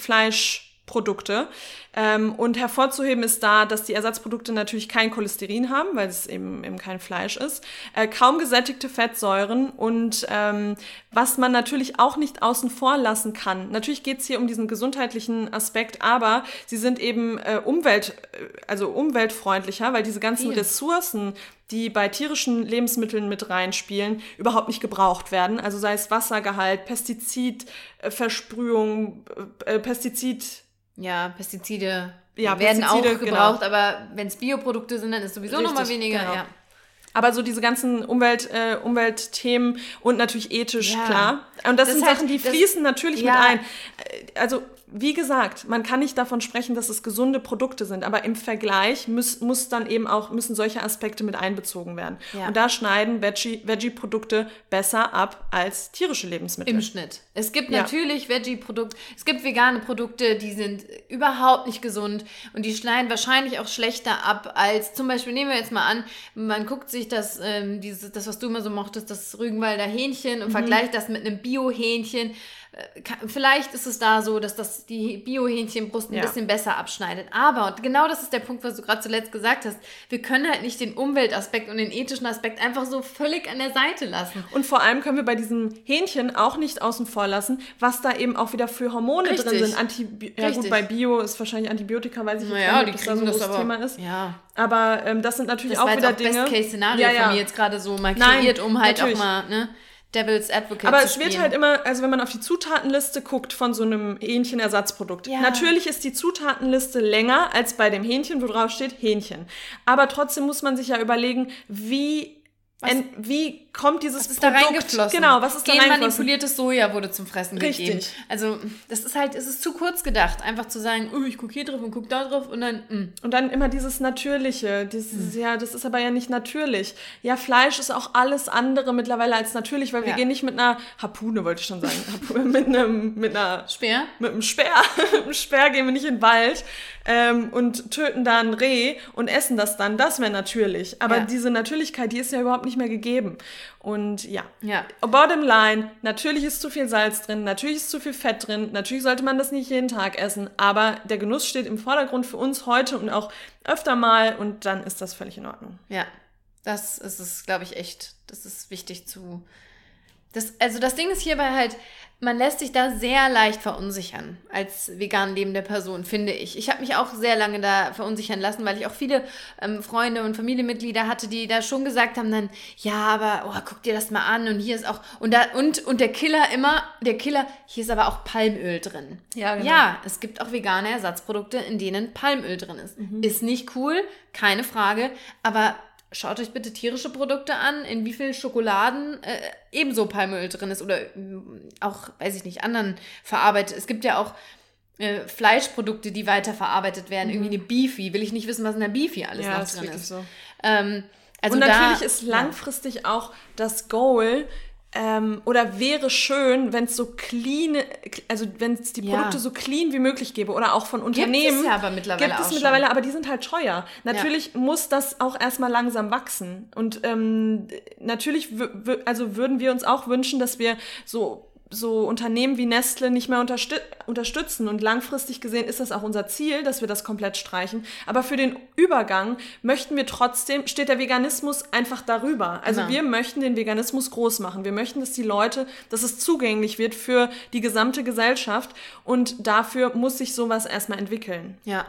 Fleischprodukte. Ähm, und hervorzuheben ist da, dass die Ersatzprodukte natürlich kein Cholesterin haben, weil es eben, eben kein Fleisch ist, äh, kaum gesättigte Fettsäuren und ähm, was man natürlich auch nicht außen vor lassen kann. Natürlich geht es hier um diesen gesundheitlichen Aspekt, aber sie sind eben äh, umwelt, äh, also umweltfreundlicher, weil diese ganzen Viel. Ressourcen, die bei tierischen Lebensmitteln mit reinspielen, überhaupt nicht gebraucht werden. Also sei es Wassergehalt, Pestizidversprühung, äh, Pestizid Ja, Pestizide Ja, werden Pestizide, auch gebraucht, aber wenn es Bioprodukte sind, dann ist sowieso Richtig, nochmal weniger. genau. Ja. Aber so diese ganzen Umwelt, äh, Umweltthemen und natürlich ethisch, Ja. klar. Und das, Das sind heißt, Sachen, die das- fließen natürlich ja. mit ein. Äh, Also, wie gesagt, man kann nicht davon sprechen, dass es gesunde Produkte sind, aber im Vergleich muss, muss dann eben auch, müssen solche Aspekte mit einbezogen werden. Ja. Und da schneiden Veggie- Veggie-Produkte besser ab als tierische Lebensmittel. Im Schnitt. Es gibt Ja. natürlich Veggie-Produkte, es gibt vegane Produkte, die sind überhaupt nicht gesund und die schneiden wahrscheinlich auch schlechter ab als zum Beispiel, nehmen wir jetzt mal an, man guckt sich das, ähm, dieses, das, was du immer so mochtest, das Rügenwalder Hähnchen Mhm. und vergleicht das mit einem Bio-Hähnchen. Äh, Vielleicht ist es da so, dass das die Bio-Hähnchenbrust ein Ja. bisschen besser abschneidet. Aber, und genau das ist der Punkt, was du gerade zuletzt gesagt hast, wir können halt nicht den Umweltaspekt und den ethischen Aspekt einfach so völlig an der Seite lassen. Und vor allem können wir bei diesem Hähnchen auch nicht außen vor lassen, was da eben auch wieder für Hormone Richtig. drin sind. Antibi ja gut, bei Bio ist wahrscheinlich Antibiotika, weiß ich Naja, nicht, die ob das da so ein das großes aber. Thema ist. Ja. Aber ähm, das sind natürlich Das auch war wieder auch Dinge. Best-Case-Szenario Ja, ja. von mir jetzt gerade so kreiert, um halt natürlich. auch mal, ne, Devil's Advocate Aber es wird halt immer, also wenn man auf die Zutatenliste guckt von so einem Hähnchenersatzprodukt, Ja. natürlich ist die Zutatenliste länger als bei dem Hähnchen, wo drauf steht Hähnchen. Aber trotzdem muss man sich ja überlegen, wie, en, wie kommt dieses Was ist da Produkt, reingeflossen? Genau, was ist da reingeflossen? Genmanipuliertes Soja wurde zum Fressen Richtig. gegeben. Also, das ist halt, es ist zu kurz gedacht, einfach zu sagen, oh, ich gucke hier drauf und gucke da drauf und dann, mm. Und dann immer dieses Natürliche, dieses, ja, das ist aber ja nicht natürlich. Ja, Fleisch ist auch alles andere mittlerweile als natürlich, weil wir Ja. gehen nicht mit einer Harpune, wollte ich schon sagen, [LAUGHS] mit einem, mit einer Speer. mit einem Speer, [LAUGHS] mit einem Speer gehen wir nicht in den Wald ähm, und töten da ein Reh und essen das dann. Das wäre natürlich. Aber Ja. diese Natürlichkeit, die ist ja überhaupt nicht mehr gegeben. Und ja. Ja. Bottom line, natürlich ist zu viel Salz drin, natürlich ist zu viel Fett drin, natürlich sollte man das nicht jeden Tag essen, aber der Genuss steht im Vordergrund für uns heute und auch öfter mal und dann ist das völlig in Ordnung. Ja. Das ist es, glaube ich, echt. Das ist wichtig zu. Das, also das Ding ist hierbei halt, man lässt sich da sehr leicht verunsichern als vegan lebende Person, finde ich. Ich habe mich auch sehr lange da verunsichern lassen, weil ich auch viele ähm, Freunde und Familienmitglieder hatte, die da schon gesagt haben dann, ja, aber oh, guck dir das mal an und hier ist auch und da und und der Killer immer, der Killer, hier ist aber auch Palmöl drin. Ja, genau. Ja, es gibt auch vegane Ersatzprodukte, in denen Palmöl drin ist. Ist nicht cool, keine Frage, aber schaut euch bitte tierische Produkte an, in wie viel Schokoladen äh, ebenso Palmöl drin ist oder mm, auch, weiß ich nicht, anderen verarbeitet. Es gibt ja auch äh, Fleischprodukte, die weiter verarbeitet werden. Irgendwie eine Beefy. Will ich nicht wissen, was in der Beefy alles noch drin ist. so. Ähm, also und da, natürlich ist langfristig auch das Goal, ähm, oder wäre schön, wenn es so clean, also wenn es die Ja. Produkte so clean wie möglich gäbe oder auch von Unternehmen. es ja aber mittlerweile Gibt es auch schon. mittlerweile, aber die sind halt teuer. Natürlich muss das auch erstmal langsam wachsen. Und ähm, natürlich, also würden wir uns auch wünschen, dass wir so so Unternehmen wie Nestle nicht mehr unterstü unterstützen. Und langfristig gesehen ist das auch unser Ziel, dass wir das komplett streichen. Aber für den Übergang möchten wir trotzdem, steht der Veganismus einfach darüber. Also Genau. wir möchten den Veganismus groß machen. Wir möchten, dass die Leute, dass es zugänglich wird für die gesamte Gesellschaft. Und dafür muss sich sowas erstmal entwickeln. ja.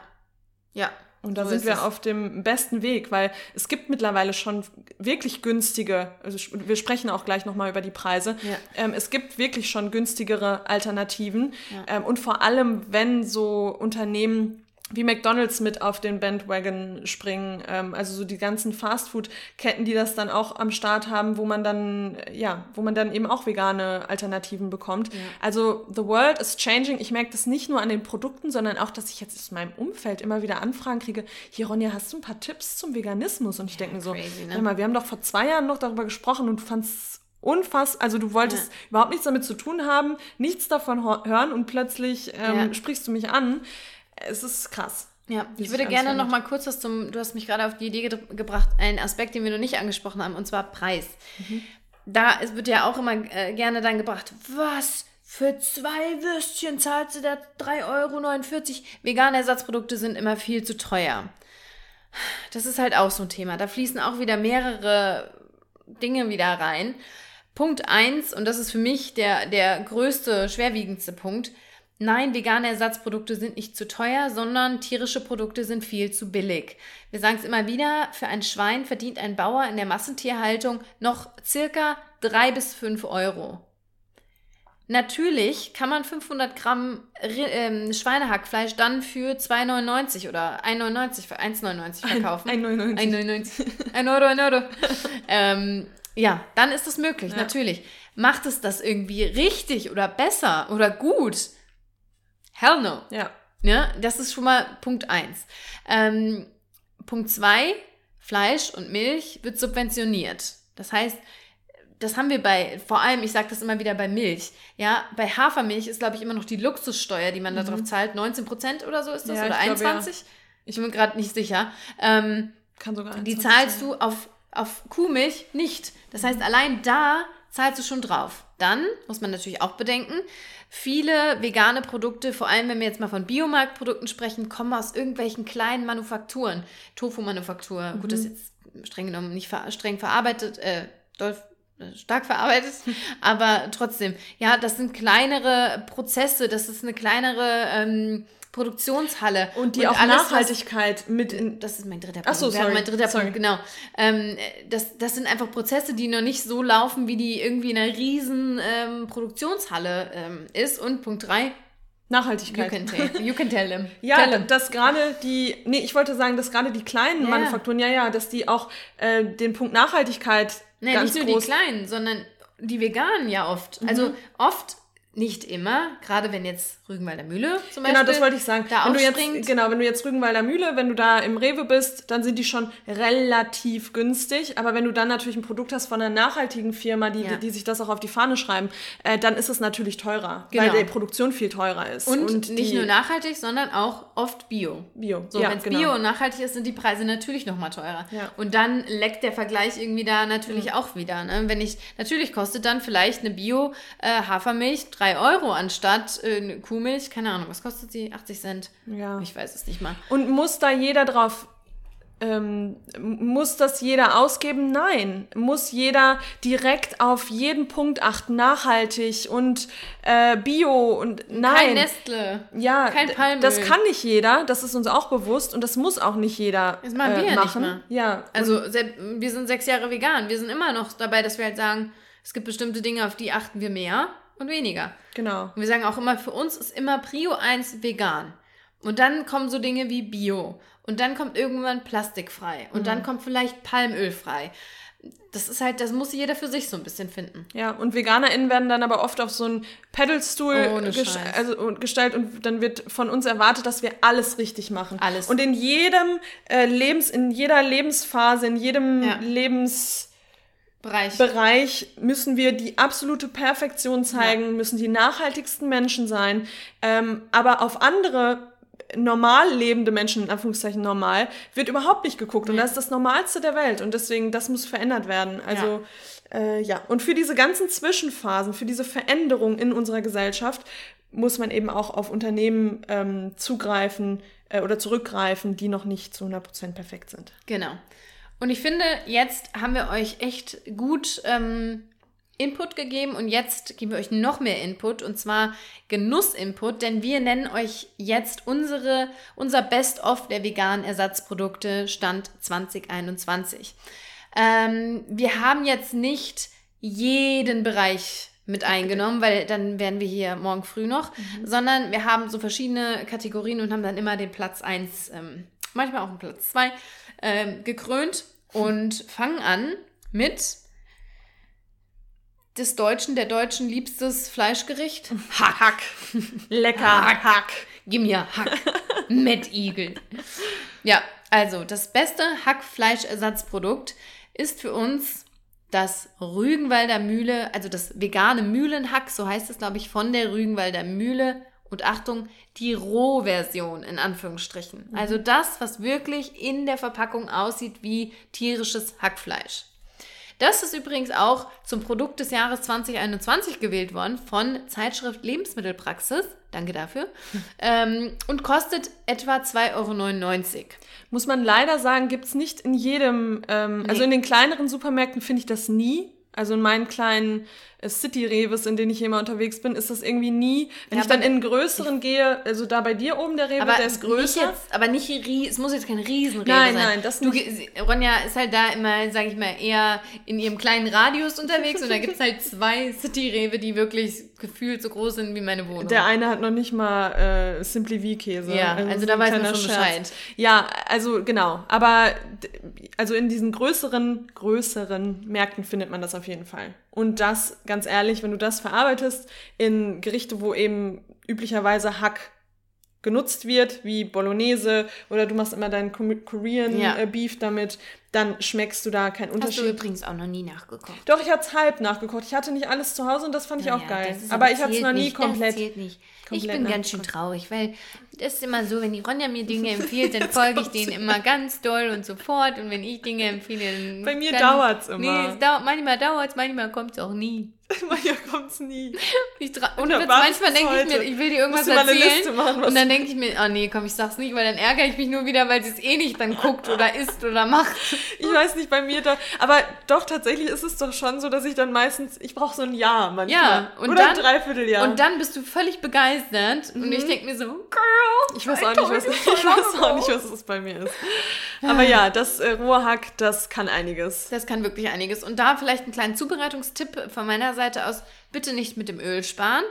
Ja. Und da So sind wir es. auf dem besten Weg, weil es gibt mittlerweile schon wirklich günstige, also wir sprechen auch gleich nochmal über die Preise, Ja. ähm, es gibt wirklich schon günstigere Alternativen. Ähm, und vor allem, wenn so Unternehmen wie McDonald's mit auf den Bandwagon springen, ähm, also so die ganzen Fastfood-Ketten, die das dann auch am Start haben, wo man dann, äh, ja, wo man dann eben auch vegane Alternativen bekommt. Also the world is changing. Ich merke das nicht nur an den Produkten, sondern auch, dass ich jetzt aus meinem Umfeld immer wieder Anfragen kriege, hier Ronja, hast du ein paar Tipps zum Veganismus? Und ich denke mir so, crazy, ne? mal, wir haben doch vor zwei Jahren noch darüber gesprochen und du fandst unfass, also du wolltest Ja. überhaupt nichts damit zu tun haben, nichts davon hören und plötzlich ähm, Ja. sprichst du mich an. Es ist krass. Ja, ich würde gerne noch mal kurz was zum, du hast mich gerade auf die Idee ge gebracht, einen Aspekt, den wir noch nicht angesprochen haben, und zwar Preis. Da es wird ja auch immer äh, gerne dann gebracht, was, für zwei Würstchen zahlst du da 3,49 Euro? Vegane Ersatzprodukte sind immer viel zu teuer. Das ist halt auch so ein Thema. Da fließen auch wieder mehrere Dinge wieder rein. Punkt eins und das ist für mich der, der größte, schwerwiegendste Punkt. Nein, vegane Ersatzprodukte sind nicht zu teuer, sondern tierische Produkte sind viel zu billig. Wir sagen es immer wieder, für ein Schwein verdient ein Bauer in der Massentierhaltung noch circa drei bis fünf Euro. Natürlich kann man 500 Gramm ähm, Schweinehackfleisch dann für 2,99 oder 1,99 für 1,99 verkaufen. 1,99. 1,99. Ein Euro, ein Euro. ähm, ja, dann ist das möglich, Ja. natürlich. Macht es das irgendwie richtig oder besser oder gut? Hell no. Ja. Ja, das ist schon mal Punkt 1. Ähm, Punkt 2, Fleisch und Milch wird subventioniert. Das heißt, das haben wir bei, vor allem, ich sage das immer wieder bei Milch. Ja, bei Hafermilch ist, glaube ich, immer noch die Luxussteuer, die man da drauf zahlt. 19 Prozent oder so ist das? Mhm. Ja, oder ich glaube, ja. 21? Ich bin mir gerade nicht sicher. Ähm, Kann sogar die 21 zahlst sein. du auf, auf Kuhmilch nicht. Das heißt, allein da zahlst du schon drauf. Dann muss man natürlich auch bedenken, viele vegane Produkte, vor allem wenn wir jetzt mal von Biomarktprodukten sprechen, kommen aus irgendwelchen kleinen Manufakturen. Tofu-Manufaktur, gut, das ist jetzt streng genommen nicht ver streng verarbeitet, äh, doll, äh, stark verarbeitet, [LAUGHS] aber trotzdem, ja, das sind kleinere Prozesse, das ist eine kleinere ähm, Produktionshalle. Und die auch alles, was- Nachhaltigkeit mit in. das ist mein dritter Punkt. Ach so, sorry. Mein dritter Sorry. Punkt, genau. Ähm, das, das sind einfach Prozesse, die noch nicht so laufen, wie die irgendwie in einer riesen ähm, Produktionshalle ähm, ist. Und Punkt drei, you Nachhaltigkeit. can tell, you can tell them. Ja, tell them. dass gerade die, nee, ich wollte sagen, dass gerade die kleinen Ja. Manufakturen, ja, ja, dass die auch äh, den Punkt Nachhaltigkeit Nee, ganz nicht nur groß. die kleinen, sondern die veganen ja oft. Mhm. Also oft, nicht immer, gerade wenn jetzt Rügenwalder Mühle zum Beispiel. Genau, das wollte ich sagen. Da wenn du jetzt, genau, wenn du jetzt Rügenwalder Mühle, wenn du da im Rewe bist, dann sind die schon relativ günstig. Aber wenn du dann natürlich ein Produkt hast von einer nachhaltigen Firma, die, Ja. die sich das auch auf die Fahne schreiben, äh, dann ist es natürlich teurer, Genau. weil die Produktion viel teurer ist. und, nicht die nur nachhaltig, sondern auch oft bio. Bio. So, ja, wenn es genau. bio und nachhaltig ist, sind die Preise natürlich nochmal teurer. Ja. Und dann leckt der Vergleich irgendwie da natürlich auch wieder. Ne? Wenn ich, natürlich kostet dann vielleicht eine Bio-Hafermilch 3 Euro anstatt äh, Kuhmilch, keine Ahnung, was kostet sie? 80 Cent? Ja. Ich weiß es nicht mal. Und muss da jeder drauf, ähm, muss das jeder ausgeben? Nein. Muss jeder direkt auf jeden Punkt achten, nachhaltig und äh, bio und nein. Kein Nestle. ja, kein Palmöl. das kann nicht jeder, das ist uns auch bewusst und das muss auch nicht jeder Das machen wir äh, ja nicht machen. mal. Ja, Also wir sind sechs Jahre vegan. Wir sind immer noch dabei, dass wir halt sagen, es gibt bestimmte Dinge, auf die achten wir mehr und weniger. genau. Und wir sagen auch immer, für uns ist immer Prio 1 vegan. Und dann kommen so Dinge wie Bio. Und dann kommt irgendwann plastikfrei. Und Mhm. dann kommt vielleicht Palmölfrei. Das ist halt, das muss jeder für sich so ein bisschen finden. Ja, und VeganerInnen werden dann aber oft auf so einen Pedalstuhl Ohne ges Scheiß. also, gestellt und dann wird von uns erwartet, dass wir alles richtig machen. Alles. Und in jedem äh, Lebens, in jeder Lebensphase, in jedem Ja. Lebensbereich Bereich. müssen wir die absolute Perfektion zeigen, müssen die nachhaltigsten Menschen sein. Ähm, aber auf andere normal lebende Menschen, in Anführungszeichen normal, wird überhaupt nicht geguckt. Und das ist das Normalste der Welt. Und deswegen, das muss verändert werden. Also, ja. Äh, ja. Und für diese ganzen Zwischenphasen, für diese Veränderung in unserer Gesellschaft, muss man eben auch auf Unternehmen ähm, zugreifen äh, oder zurückgreifen, die noch nicht zu 100% perfekt sind. Genau. Und ich finde, jetzt haben wir euch echt gut ähm, Input gegeben und jetzt geben wir euch noch mehr Input und zwar Genuss-Input, denn wir nennen euch jetzt unsere, unser Best-of der veganen Ersatzprodukte Stand 2021. Ähm, wir haben jetzt nicht jeden Bereich mit eingenommen, weil dann wären wir hier morgen früh noch, sondern wir haben so verschiedene Kategorien und haben dann immer den Platz 1, ähm, manchmal auch den Platz 2 ähm, gekrönt und fangen an mit des Deutschen, der Deutschen liebstes Fleischgericht. Hack. Hack. Lecker. Hack, Hack. Gib mir Hack. Mettigel. Ja, also das beste Hackfleischersatzprodukt ist für uns das Rügenwalder Mühle, also das vegane Mühlenhack, so heißt es, glaube ich, von der Rügenwalder Mühle. Und Achtung, die Rohversion in Anführungsstrichen. Mhm. Also das, was wirklich in der Verpackung aussieht wie tierisches Hackfleisch. Das ist übrigens auch zum Produkt des Jahres 2021 gewählt worden von Zeitschrift Lebensmittelpraxis. Danke dafür. [LAUGHS] ähm, und kostet etwa 2,99 Euro. Muss man leider sagen, gibt's nicht in jedem, ähm, also Nee. in den kleineren Supermärkten finde ich das nie. Also in meinen kleinen City-Reves, in denen ich immer unterwegs bin, ist das irgendwie nie. Wenn Ja, ich dann in einen größeren gehe, also da bei dir oben der Rewe, der ist größer. jetzt, aber nicht, es muss jetzt kein Riesenrewe Nein, sein. nein, das du, nicht. Ronja ist halt da immer, sage ich mal, eher in ihrem kleinen Radius unterwegs und da gibt es halt [LAUGHS] zwei City-Rewe, die wirklich gefühlt so groß sind wie meine Wohnung. Der eine hat noch nicht mal äh, Simply V-Käse. Ja, also ist da weiß man schon Scherz. Bescheid. Ja, also genau. Aber also in diesen größeren, größeren Märkten findet man das auf jeden Fall. Und das, ganz ehrlich, wenn du das verarbeitest in Gerichte, wo eben üblicherweise Hack genutzt wird, wie Bolognese oder du machst immer deinen Ko- Korean Ja. äh, Beef damit, dann schmeckst du da keinen Hast du Unterschied. übrigens auch noch nie nachgekocht. Doch, ich hatte es halb nachgekocht. Ich hatte nicht alles zu Hause und das fand ich auch Naja, geil. Aber ich hatte es noch nie nicht, komplett. Das zählt nicht. Ich komplett bin ganz schön traurig, weil das ist immer so, wenn die Ronja mir Dinge [LAUGHS] empfiehlt, dann folge ich denen immer ganz doll und sofort. Und wenn ich Dinge empfehle, dann. Bei mir dann, dauert's immer. Nee, es dauert, manchmal dauert es, manchmal kommt es auch nie. [LAUGHS] Manchmal kommt's nie. [LAUGHS] Ich Und manchmal denke ich mir, ich will dir irgendwas erzählen. Liste machen, und dann denke ich mir, oh nee, komm, ich sag's nicht, weil dann ärgere ich mich nur wieder, weil sie es eh nicht dann guckt oder isst oder macht. Ich weiß nicht, bei mir da. Aber doch, tatsächlich ist es doch schon so, dass ich dann meistens. Ich brauche so ein Jahr manchmal. Ja, und Oder dann- ein Dreivierteljahr. Und dann bist du völlig begeistert und ich denke mir so, Girl, ich weiß auch nicht, was, [LAUGHS] ich weiß auch nicht, was es bei mir ist. Aber ja, das äh, rohe Hack, das kann einiges. Das kann wirklich einiges. Und da vielleicht einen kleinen Zubereitungstipp von meiner Seite aus. Bitte nicht mit dem Öl sparen.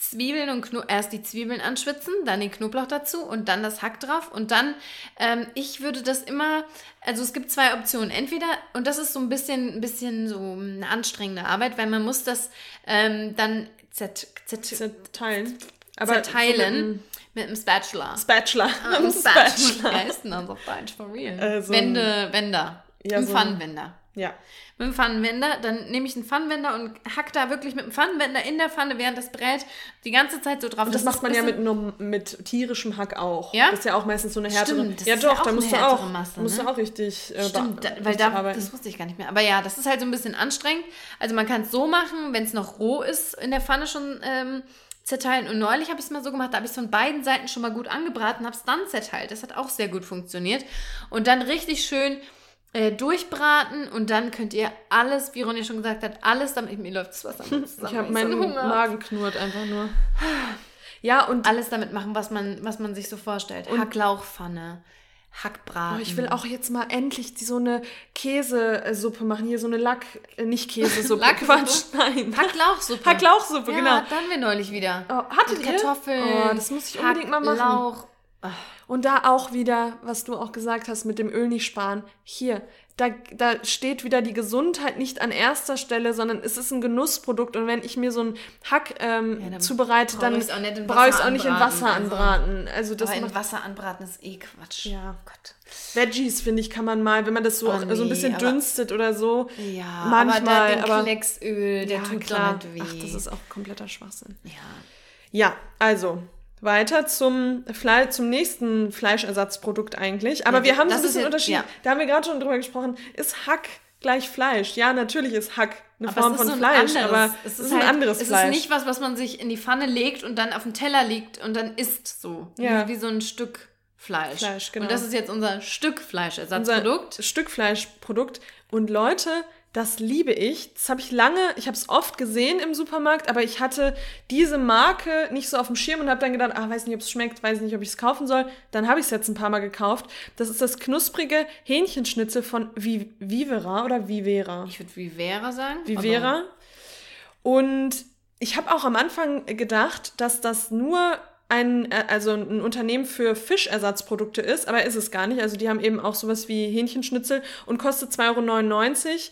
Zwiebeln und Kno erst die Zwiebeln anschwitzen, dann den Knoblauch dazu und dann das Hack drauf. Und dann, ähm, ich würde das immer, also es gibt zwei Optionen. Entweder, und das ist so ein bisschen, ein bisschen so eine anstrengende Arbeit, weil man muss das ähm, dann zert, zert, Zerteilen. Aber zerteilen mit einem Spatula. Spatula. Ah, Ein Spatula. Wer ist denn das auf Deutsch for real? Äh, so Wende, Wender. Ja, so Pfannenwender. Ja. Mit dem Pfannenwender, dann nehme ich einen Pfannenwender und hack da wirklich mit dem Pfannenwender in der Pfanne, während das brät, die ganze Zeit so drauf. Und das, macht ist man ja mit, norm- mit tierischem Hack auch. Ja? Das ist ja auch meistens so eine härtere. Stimmt, das ja ist ja doch, auch da musst du auch, Masse, musst du ne? auch richtig, äh, Stimmt, da, weil da, arbeiten. das wusste ich gar nicht mehr. Aber ja, das ist halt so ein bisschen anstrengend. Also man kann es so machen, wenn es noch roh ist, in der Pfanne schon ähm, zerteilen. Und neulich habe ich es mal so gemacht, da habe ich es von beiden Seiten schon mal gut angebraten, habe es dann zerteilt. Das hat auch sehr gut funktioniert. Und dann richtig schön äh, durchbraten und dann könnt ihr alles, wie Ronja schon gesagt hat, alles damit, mir läuft das Wasser [LAUGHS] zusammen, Ich habe so meinen hab. Magen knurrt einfach nur. [SIGHS] Ja, und Alles damit machen, was man, was man sich so vorstellt. Hacklauchpfanne, Hackbraten. Oh, ich will auch jetzt mal endlich die, so eine Käsesuppe machen. Hier so eine Lack, äh, nicht Käsesuppe. [LAUGHS] Lacksuppe? Quatsch, nein. Hacklauchsuppe. Hacklauchsuppe, ja, genau. hatten wir neulich wieder. Oh, hattet Mit ihr? Kartoffeln. Oh, das muss ich unbedingt mal machen. Hacklauch. Und da auch wieder, was du auch gesagt hast, mit dem Öl nicht sparen. Hier, da, da steht wieder die Gesundheit nicht an erster Stelle, sondern es ist ein Genussprodukt. Und wenn ich mir so einen Hack ähm, Ja, dann zubereite, brauch dann brauche ich es auch nicht in Wasser also. anbraten. Also das Aber in Wasser anbraten ist eh Quatsch. Ja. Oh Gott. Veggies, finde ich, kann man mal, wenn man das so, Oh, auch, so ein nee, bisschen dünstet oder so. Ja, manchmal, aber der, aber, Klecksöl, der ja, tut klar. Ach, das ist auch kompletter Schwachsinn. ja. Ja, also weiter zum, Fle zum nächsten Fleischersatzprodukt eigentlich. Aber Ja, wir haben so ein bisschen Unterschied. ja. Da haben wir gerade schon drüber gesprochen. Ist Hack gleich Fleisch? Ja, natürlich ist Hack eine Aber Form es von so ein Fleisch, anderes. aber es ist, ist ein halt, anderes es Fleisch. ist nicht was, was man sich in die Pfanne legt und dann auf den Teller legt und dann isst so. Ja. Wie, so ein Stück Fleisch. Fleisch, genau. Und das ist jetzt unser Stück unser Fleischersatzprodukt. Stückfleischprodukt. Und Leute, das liebe ich. Das habe ich lange, ich habe es oft gesehen im Supermarkt, aber ich hatte diese Marke nicht so auf dem Schirm und habe dann gedacht, ah, weiß nicht, ob es schmeckt, weiß nicht, ob ich es kaufen soll. Dann habe ich es jetzt ein paar Mal gekauft. Das ist das knusprige Hähnchenschnitzel von Vi Vivera oder Vivera. Ich würde Vivera sagen. Vivera. Und ich habe auch am Anfang gedacht, dass das nur ein, äh, also ein Unternehmen für Fischersatzprodukte ist, aber ist es gar nicht. Also die haben eben auch sowas wie Hähnchenschnitzel und kostet 2,99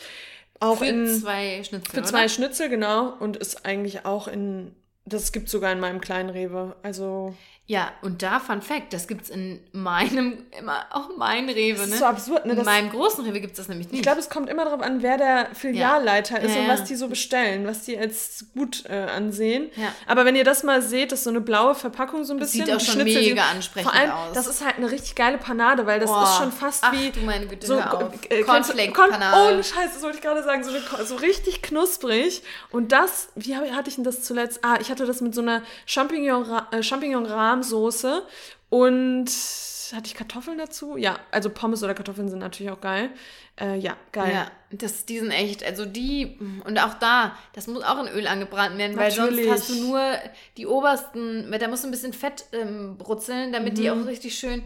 Euro. Auch für in, zwei Schnitzel. für oder? zwei Schnitzel, genau. Und ist eigentlich auch in Das gibt sogar in meinem kleinen Rewe. Also. Ja, und da, Fun Fact, das gibt's in meinem, immer auch mein Rewe, Das ne? ist so absurd, ne? in Das, meinem großen Rewe gibt's das nämlich nicht. ich glaube, es kommt immer darauf an, wer der Filialleiter ist Ja, und ja. was die so bestellen, was die als gut äh, ansehen. Ja. Aber wenn ihr das mal seht, das ist so eine blaue Verpackung so ein bisschen. Sieht auch schon Schnitzel mega ansprechend Vor allem, aus. das ist halt eine richtig geile Panade, weil das Boah. ist schon fast Ach, wie du meine Güte, so äh, Cornflake-Panade. Ohne Scheiß, das wollte ich gerade sagen, so, eine, so richtig knusprig. Und das, wie hatte ich denn das zuletzt? Ah, ich hatte das mit so einer Champignon- Champignon-Rahmsoße und hatte ich Kartoffeln dazu? Ja, also Pommes oder Kartoffeln sind natürlich auch geil. Äh, ja, geil. Ja, das, die sind echt, also die, und auch da, das muss auch in Öl angebraten werden, weil Natürlich. sonst hast du nur die obersten, weil da musst du ein bisschen Fett ähm, brutzeln, damit die auch richtig schön,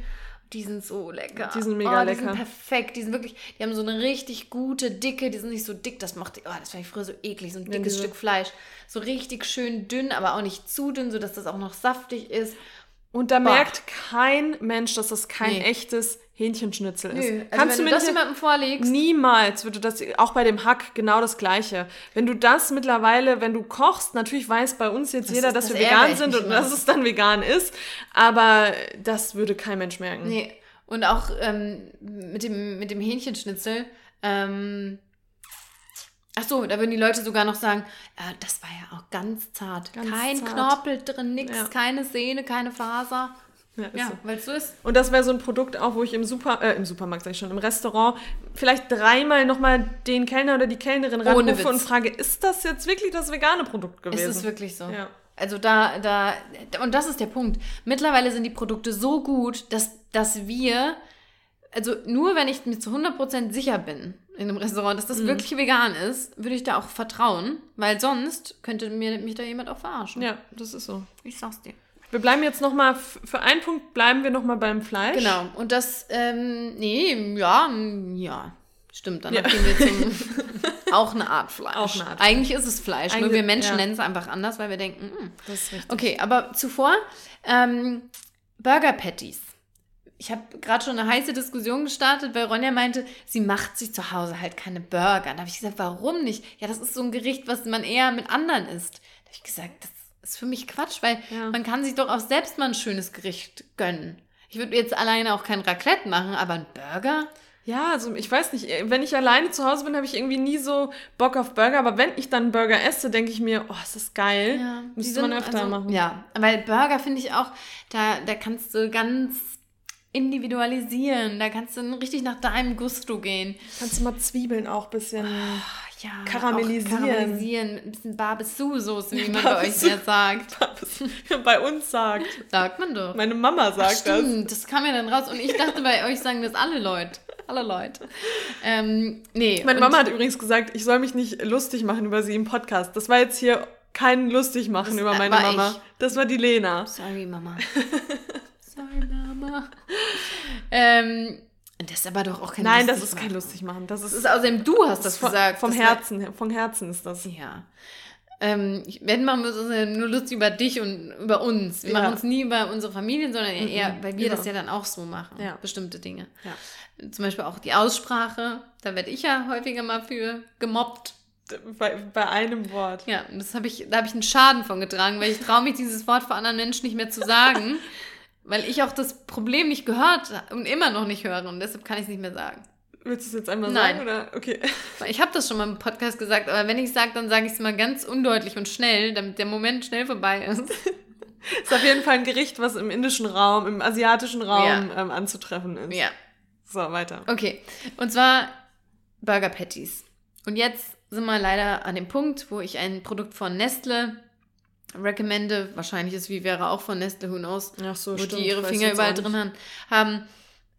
die sind so lecker. Mhm. Die sind mega oh, die lecker. sind perfekt, die sind wirklich, die haben so eine richtig gute, dicke, die sind nicht so dick, das macht, oh, das fand ich früher so eklig, so ein dickes die Stück Fleisch. So richtig schön dünn, aber auch nicht zu dünn, sodass das auch noch saftig ist. Und da Boah. merkt kein Mensch, dass das kein Nee. echtes Hähnchenschnitzel ist. Nö, also Kannst du mir das jemandem vorlegst, Niemals würde das, auch bei dem Hack genau das Gleiche. Wenn du das mittlerweile, wenn du kochst, natürlich weiß bei uns jetzt Das jeder, dass das wir vegan sind und dass es dann vegan ist, aber das würde kein Mensch merken. Nee, und auch ähm, mit, dem, mit dem Hähnchenschnitzel. Ähm, ach so, da würden die Leute sogar noch sagen, äh, das war ja auch ganz zart. Ganz Kein zart. Knorpel drin, nix, Ja. keine Sehne, keine Faser. Ja, Ja, so. weil es so ist. Und das wäre so ein Produkt auch, wo ich im Super, äh, im Supermarkt, sag ich schon, im Restaurant vielleicht dreimal nochmal den Kellner oder die Kellnerin ranrufe und frage, ist das jetzt wirklich das vegane Produkt gewesen? Ist es wirklich so. Ja. Also da, da, und das ist der Punkt. Mittlerweile sind die Produkte so gut, dass, dass wir, also nur wenn ich mir zu 100% sicher bin in einem Restaurant, dass das Mhm. wirklich vegan ist, würde ich da auch vertrauen, weil sonst könnte mir, mich da jemand auch verarschen. Ja, das ist so. Ich sag's dir. Wir bleiben jetzt nochmal, für einen Punkt bleiben wir nochmal beim Fleisch. Genau. Und das, ähm, nee, ja, ja. Stimmt, dann Ja. gehen wir zum, [LAUGHS] auch eine Art Fleisch. Auch eine Art Eigentlich ist es Fleisch, nur Eigentlich- wir Menschen ja. nennen es einfach anders, weil wir denken, mm. Das ist richtig. Okay, aber zuvor ähm, Burger Patties. Ich habe gerade schon eine heiße Diskussion gestartet, weil Ronja meinte, sie macht sich zu Hause halt keine Burger. Da habe ich gesagt, warum nicht? Ja, das ist so ein Gericht, was man eher mit anderen isst. Da habe ich gesagt, das ist für mich Quatsch, weil Ja. man kann sich doch auch selbst mal ein schönes Gericht gönnen. Ich würde jetzt alleine auch kein Raclette machen, aber ein Burger? Ja, also ich weiß nicht, wenn ich alleine zu Hause bin, habe ich irgendwie nie so Bock auf Burger, aber wenn ich dann Burger esse, denke ich mir, oh, ist das geil. die Müsste man öfter also- machen. Ja, weil Burger finde ich auch, da, da kannst du ganz individualisieren. Da kannst du richtig nach deinem Gusto gehen. Kannst du mal Zwiebeln auch ein bisschen. Ja, Karamellisieren. Karamellisieren. Ein bisschen Barbecue-Soße, wie man bei euch ja sagt. [LAUGHS] bei uns sagt. Sagt man doch. Meine Mama Ach, sagt das. stimmt, das. kam ja dann raus. Und ich dachte, bei euch sagen das alle Leute. Alle Leute. Ähm, nee. Meine Mama hat übrigens gesagt, ich soll mich nicht lustig machen über sie im Podcast. Das war jetzt hier kein lustig machen Das über meine war Mama. ich. Das war die Lena. Sorry, Mama. [LAUGHS] Sorry, Mama. [LAUGHS] ähm, das ist aber doch auch kein Nein, das ist kein lustig machen. Das ist, Das ist außerdem du hast das von, gesagt. vom Das war- Herzen. Vom Herzen ist das. Ja. Ähm, wenn machen wir uns ja nur lustig über dich und über uns. Wir Ja. machen uns nie über unsere Familien, sondern eher, weil wir genau. das ja dann auch so machen. Ja. Bestimmte Dinge. Ja. Zum Beispiel auch die Aussprache. Da werde ich ja häufiger mal für gemobbt. Bei, bei einem Wort. Ja, das habe ich, da habe ich einen Schaden von getragen, weil ich traue mich dieses Wort vor anderen Menschen nicht mehr zu sagen, [LAUGHS] weil ich auch das Problem nicht gehört und immer noch nicht höre und deshalb kann ich es nicht mehr sagen. Willst du es jetzt einmal Nein. sagen? Oder? Okay. Ich habe das schon mal im Podcast gesagt, aber wenn ich es sage, dann sage ich es mal ganz undeutlich und schnell, damit der Moment schnell vorbei ist. [LAUGHS] Ist auf jeden Fall ein Gericht, was im indischen Raum, im asiatischen Raum ähm, anzutreffen ist. Ja. So, weiter. Okay. Und zwar Burger Patties. Und jetzt sind wir leider an dem Punkt, wo ich ein Produkt von Nestle recommende. Wahrscheinlich ist Vivera auch von Nestle, who knows. Ach so, wo stimmt. die ihre Finger überall drin haben. haben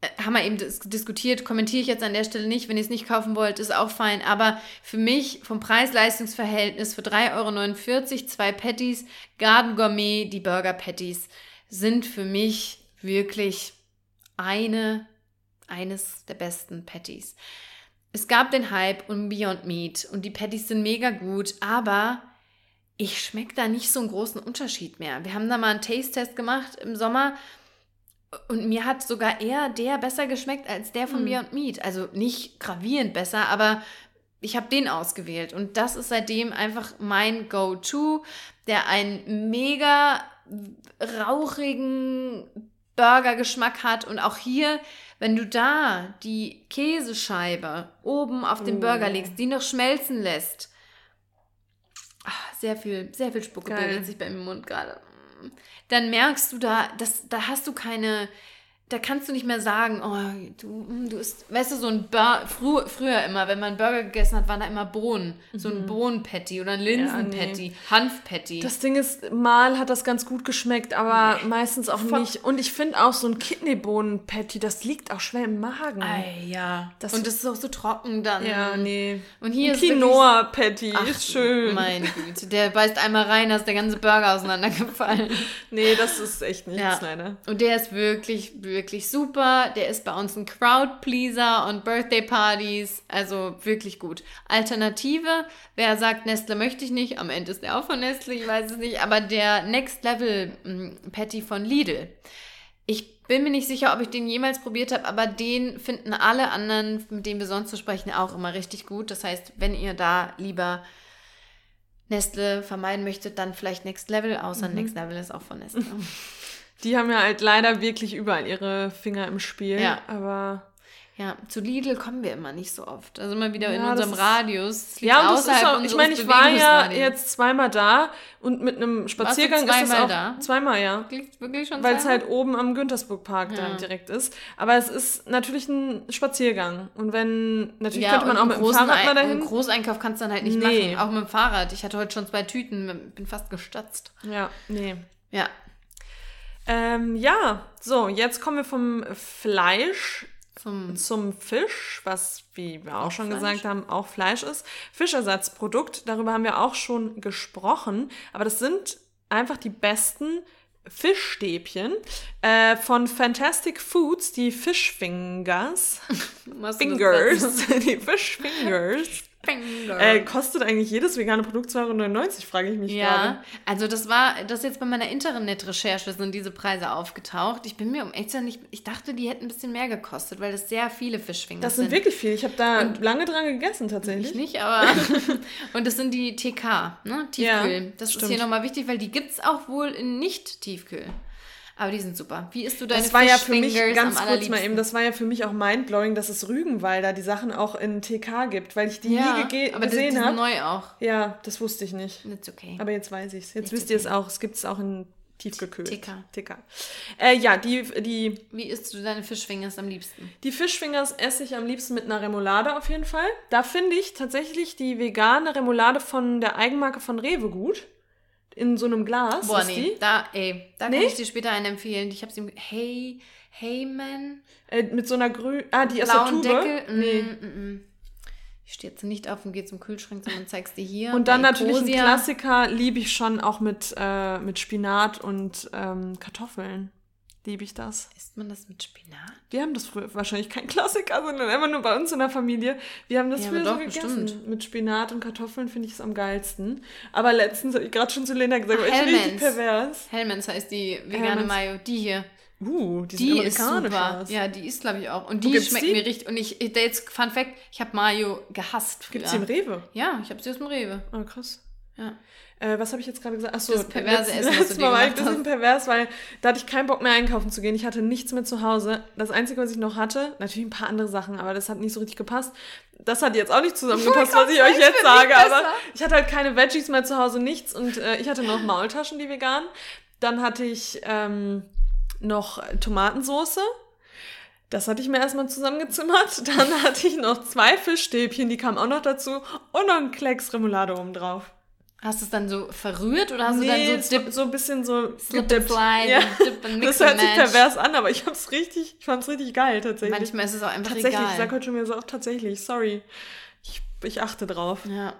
äh, haben wir eben dis diskutiert, kommentiere ich jetzt an der Stelle nicht. Wenn ihr es nicht kaufen wollt, ist auch fein. Aber für mich vom Preis-Leistungs-Verhältnis für 3,49 Euro zwei Patties, Garden Gourmet, die Burger Patties, sind für mich wirklich eine, eines der besten Patties. Es gab den Hype um Beyond Meat und die Patties sind mega gut, aber ich schmecke da nicht so einen großen Unterschied mehr. Wir haben da mal einen Taste-Test gemacht im Sommer und mir hat sogar eher der besser geschmeckt als der von Hm. Beyond Meat. Also nicht gravierend besser, aber ich habe den ausgewählt und das ist seitdem einfach mein Go-To, der einen mega rauchigen Burger-Geschmack hat und auch hier, wenn du da die Käsescheibe oben auf den Burger Oh. legst, die noch schmelzen lässt, sehr viel, sehr viel Spucke Geil. bildet sich bei mir im Mund gerade. Dann merkst du da, das, da hast du keine, da kannst du nicht mehr sagen, oh, du, mm, du isst, weißt du, so ein Bur frü früher immer, wenn man einen Burger gegessen hat, waren da immer Bohnen, so ein Bohnenpatty oder ein Linsenpatty, Hanfpatty. Das Ding ist, mal hat das ganz gut geschmeckt, aber meistens auch Voll- nicht. Und ich finde auch so ein Kidneybohnen-Patty, das liegt auch schwer im Magen. Ei, ja. Das- und das ist auch so trocken dann. Ja, nee. Und hier Ein Quinoa-Patty ist schön. Meine Güte, der beißt einmal rein, da ist der ganze Burger auseinandergefallen. [LAUGHS] Nee, das ist echt nichts, Ja. leider. Und der ist wirklich, wirklich super. Der ist bei uns ein Crowd-Pleaser und Birthday-Partys. Also wirklich gut. Alternative, wer sagt, Nestle möchte ich nicht, am Ende ist der auch von Nestle, ich weiß es nicht, aber der Next Level mm, Patty von Lidl. Ich bin mir nicht sicher, ob ich den jemals probiert habe, aber den finden alle anderen, mit denen wir sonst so sprechen, auch immer richtig gut. Das heißt, wenn ihr da lieber Nestle vermeiden möchtet, dann vielleicht Next Level, außer Mhm. Next Level ist auch von Nestle. [LAUGHS] Die haben ja halt leider wirklich überall ihre Finger im Spiel. Ja. Aber Ja, zu Lidl kommen wir immer nicht so oft. Also immer wieder in Ja, das unserem ist- Radius. Liegt ja, und das ist auch, ich meine, ich war ja jetzt zweimal da und mit einem Spaziergang ist das zweimal auch da? zweimal, ja. Wirklich, wirklich schon Weil es halt oben am Güntersburg Park da Ja. direkt ist. Aber es ist natürlich ein Spaziergang. Und wenn, natürlich ja, könnte man auch mit dem Fahrrad mal dahin. Einen Großeinkauf kannst du dann halt nicht Nee. machen. Auch mit dem Fahrrad. Ich hatte heute schon zwei Tüten, bin fast gestatzt. Ja, nee. Ja. Ähm, ja, so, jetzt kommen wir vom Fleisch Zum zum Fisch, was, wie wir auch schon Fleisch. gesagt haben, auch Fleisch ist. Fischersatzprodukt, darüber haben wir auch schon gesprochen, aber das sind einfach die besten Fischstäbchen äh, von Fantastic Foods, die Fischfingers. [LAUGHS] Fingers, [LAUGHS] die Fischfingers. Äh, kostet eigentlich jedes vegane Produkt 2,99 Euro, frage ich mich gerade. ja, also das war, das jetzt bei meiner Internet-Recherche sind diese Preise aufgetaucht. Ich bin mir um echt zu nicht, ich dachte, die hätten ein bisschen mehr gekostet, weil das sehr viele Fischfinger Das sind wirklich viele. Ich habe da lange dran gegessen, tatsächlich. Ich nicht, aber. [LAUGHS] und das sind die TK, ne? Tiefkühl. Ja, das ist stimmt. hier nochmal wichtig, weil die gibt es auch wohl in Nicht-Tiefkühl. Aber die sind super. Wie isst du deine Das war ja für mich, ganz kurz mal eben, das war ja für mich auch mindblowing, dass es Rügenwalder die Sachen auch in TK gibt, weil ich die ja, nie gege aber gesehen habe. neu auch. Ja, das wusste ich nicht. It's okay. Aber jetzt weiß ich es. Jetzt It's wisst ihr es okay. auch. Es gibt es auch in tiefgekühlt. TK. TK. Äh, ja, die, die, Wie isst du deine Fischfingers am liebsten? die Fischfingers esse ich am liebsten mit einer Remoulade auf jeden Fall. Da finde ich tatsächlich die vegane Remoulade von der Eigenmarke von Rewe gut. In so einem Glas Boah, ist nee. die. Da, ey, da Nee? kann ich dir später einen empfehlen. Ich hab's ihm. Hey, hey, man. Äh, mit so einer grün... Ah, die aus der Tube. Deckel. Nee. Mm, mm, mm. Ich stehe jetzt nicht auf und gehe zum Kühlschrank, sondern zeig's dir hier. Und dann natürlich ein. Klassiker liebe ich schon auch mit, äh, mit Spinat und ähm, Kartoffeln. Liebe ich das. Isst man das mit Spinat? Wir haben das früher wahrscheinlich kein Klassiker, sondern immer nur bei uns in der Familie. Wir haben das Ja, früher aber so doch, gegessen. bestimmt. Mit Spinat und Kartoffeln finde ich es am geilsten. Aber letztens habe ich gerade schon zu Lena gesagt, Ach, ich richtig pervers. Hellmann's heißt die vegane Hellmann's. Mayo. Die hier. Uh, die, Die ist super. aus. Ja, die ist, glaube ich, auch. Und die gibt's schmeckt die? mir richtig. Und ich, jetzt, Fun Fact, ich habe Mayo gehasst früher. Gibt es die im Rewe? Ja, ich habe sie aus dem Rewe. Oh, krass. Ja. Äh, was habe ich jetzt gerade gesagt? Achso, Das perverse Essen, was du letztes Mal war ich ein bisschen pervers, weil da hatte ich keinen Bock mehr einkaufen zu gehen. Ich hatte nichts mehr zu Hause. Das Einzige, was ich noch hatte, natürlich ein paar andere Sachen, aber das hat nicht so richtig gepasst. Das hat jetzt auch nicht [LAUGHS] zusammengepasst, was ich euch jetzt sage, aber ich hatte halt keine Veggies mehr zu Hause, nichts. Und äh, ich hatte noch Maultaschen, die vegan. Dann hatte ich ähm, noch Tomatensoße. Das hatte ich mir erstmal zusammengezimmert. [LAUGHS] Dann hatte ich noch zwei Fischstäbchen, die kamen auch noch dazu. Und noch einen Klecks Remoulade oben drauf. Hast du es dann so verrührt oder hast nee, du dann so so, so ein bisschen so Slip and gedippt. slide Ja. und dip and mix Das hört sich pervers an, aber ich hab's richtig, ich fand's richtig geil tatsächlich. Manchmal ist es auch einfach tatsächlich, ich egal. sag heute schon wieder so auch tatsächlich, sorry. Ich, ich achte drauf. Ja,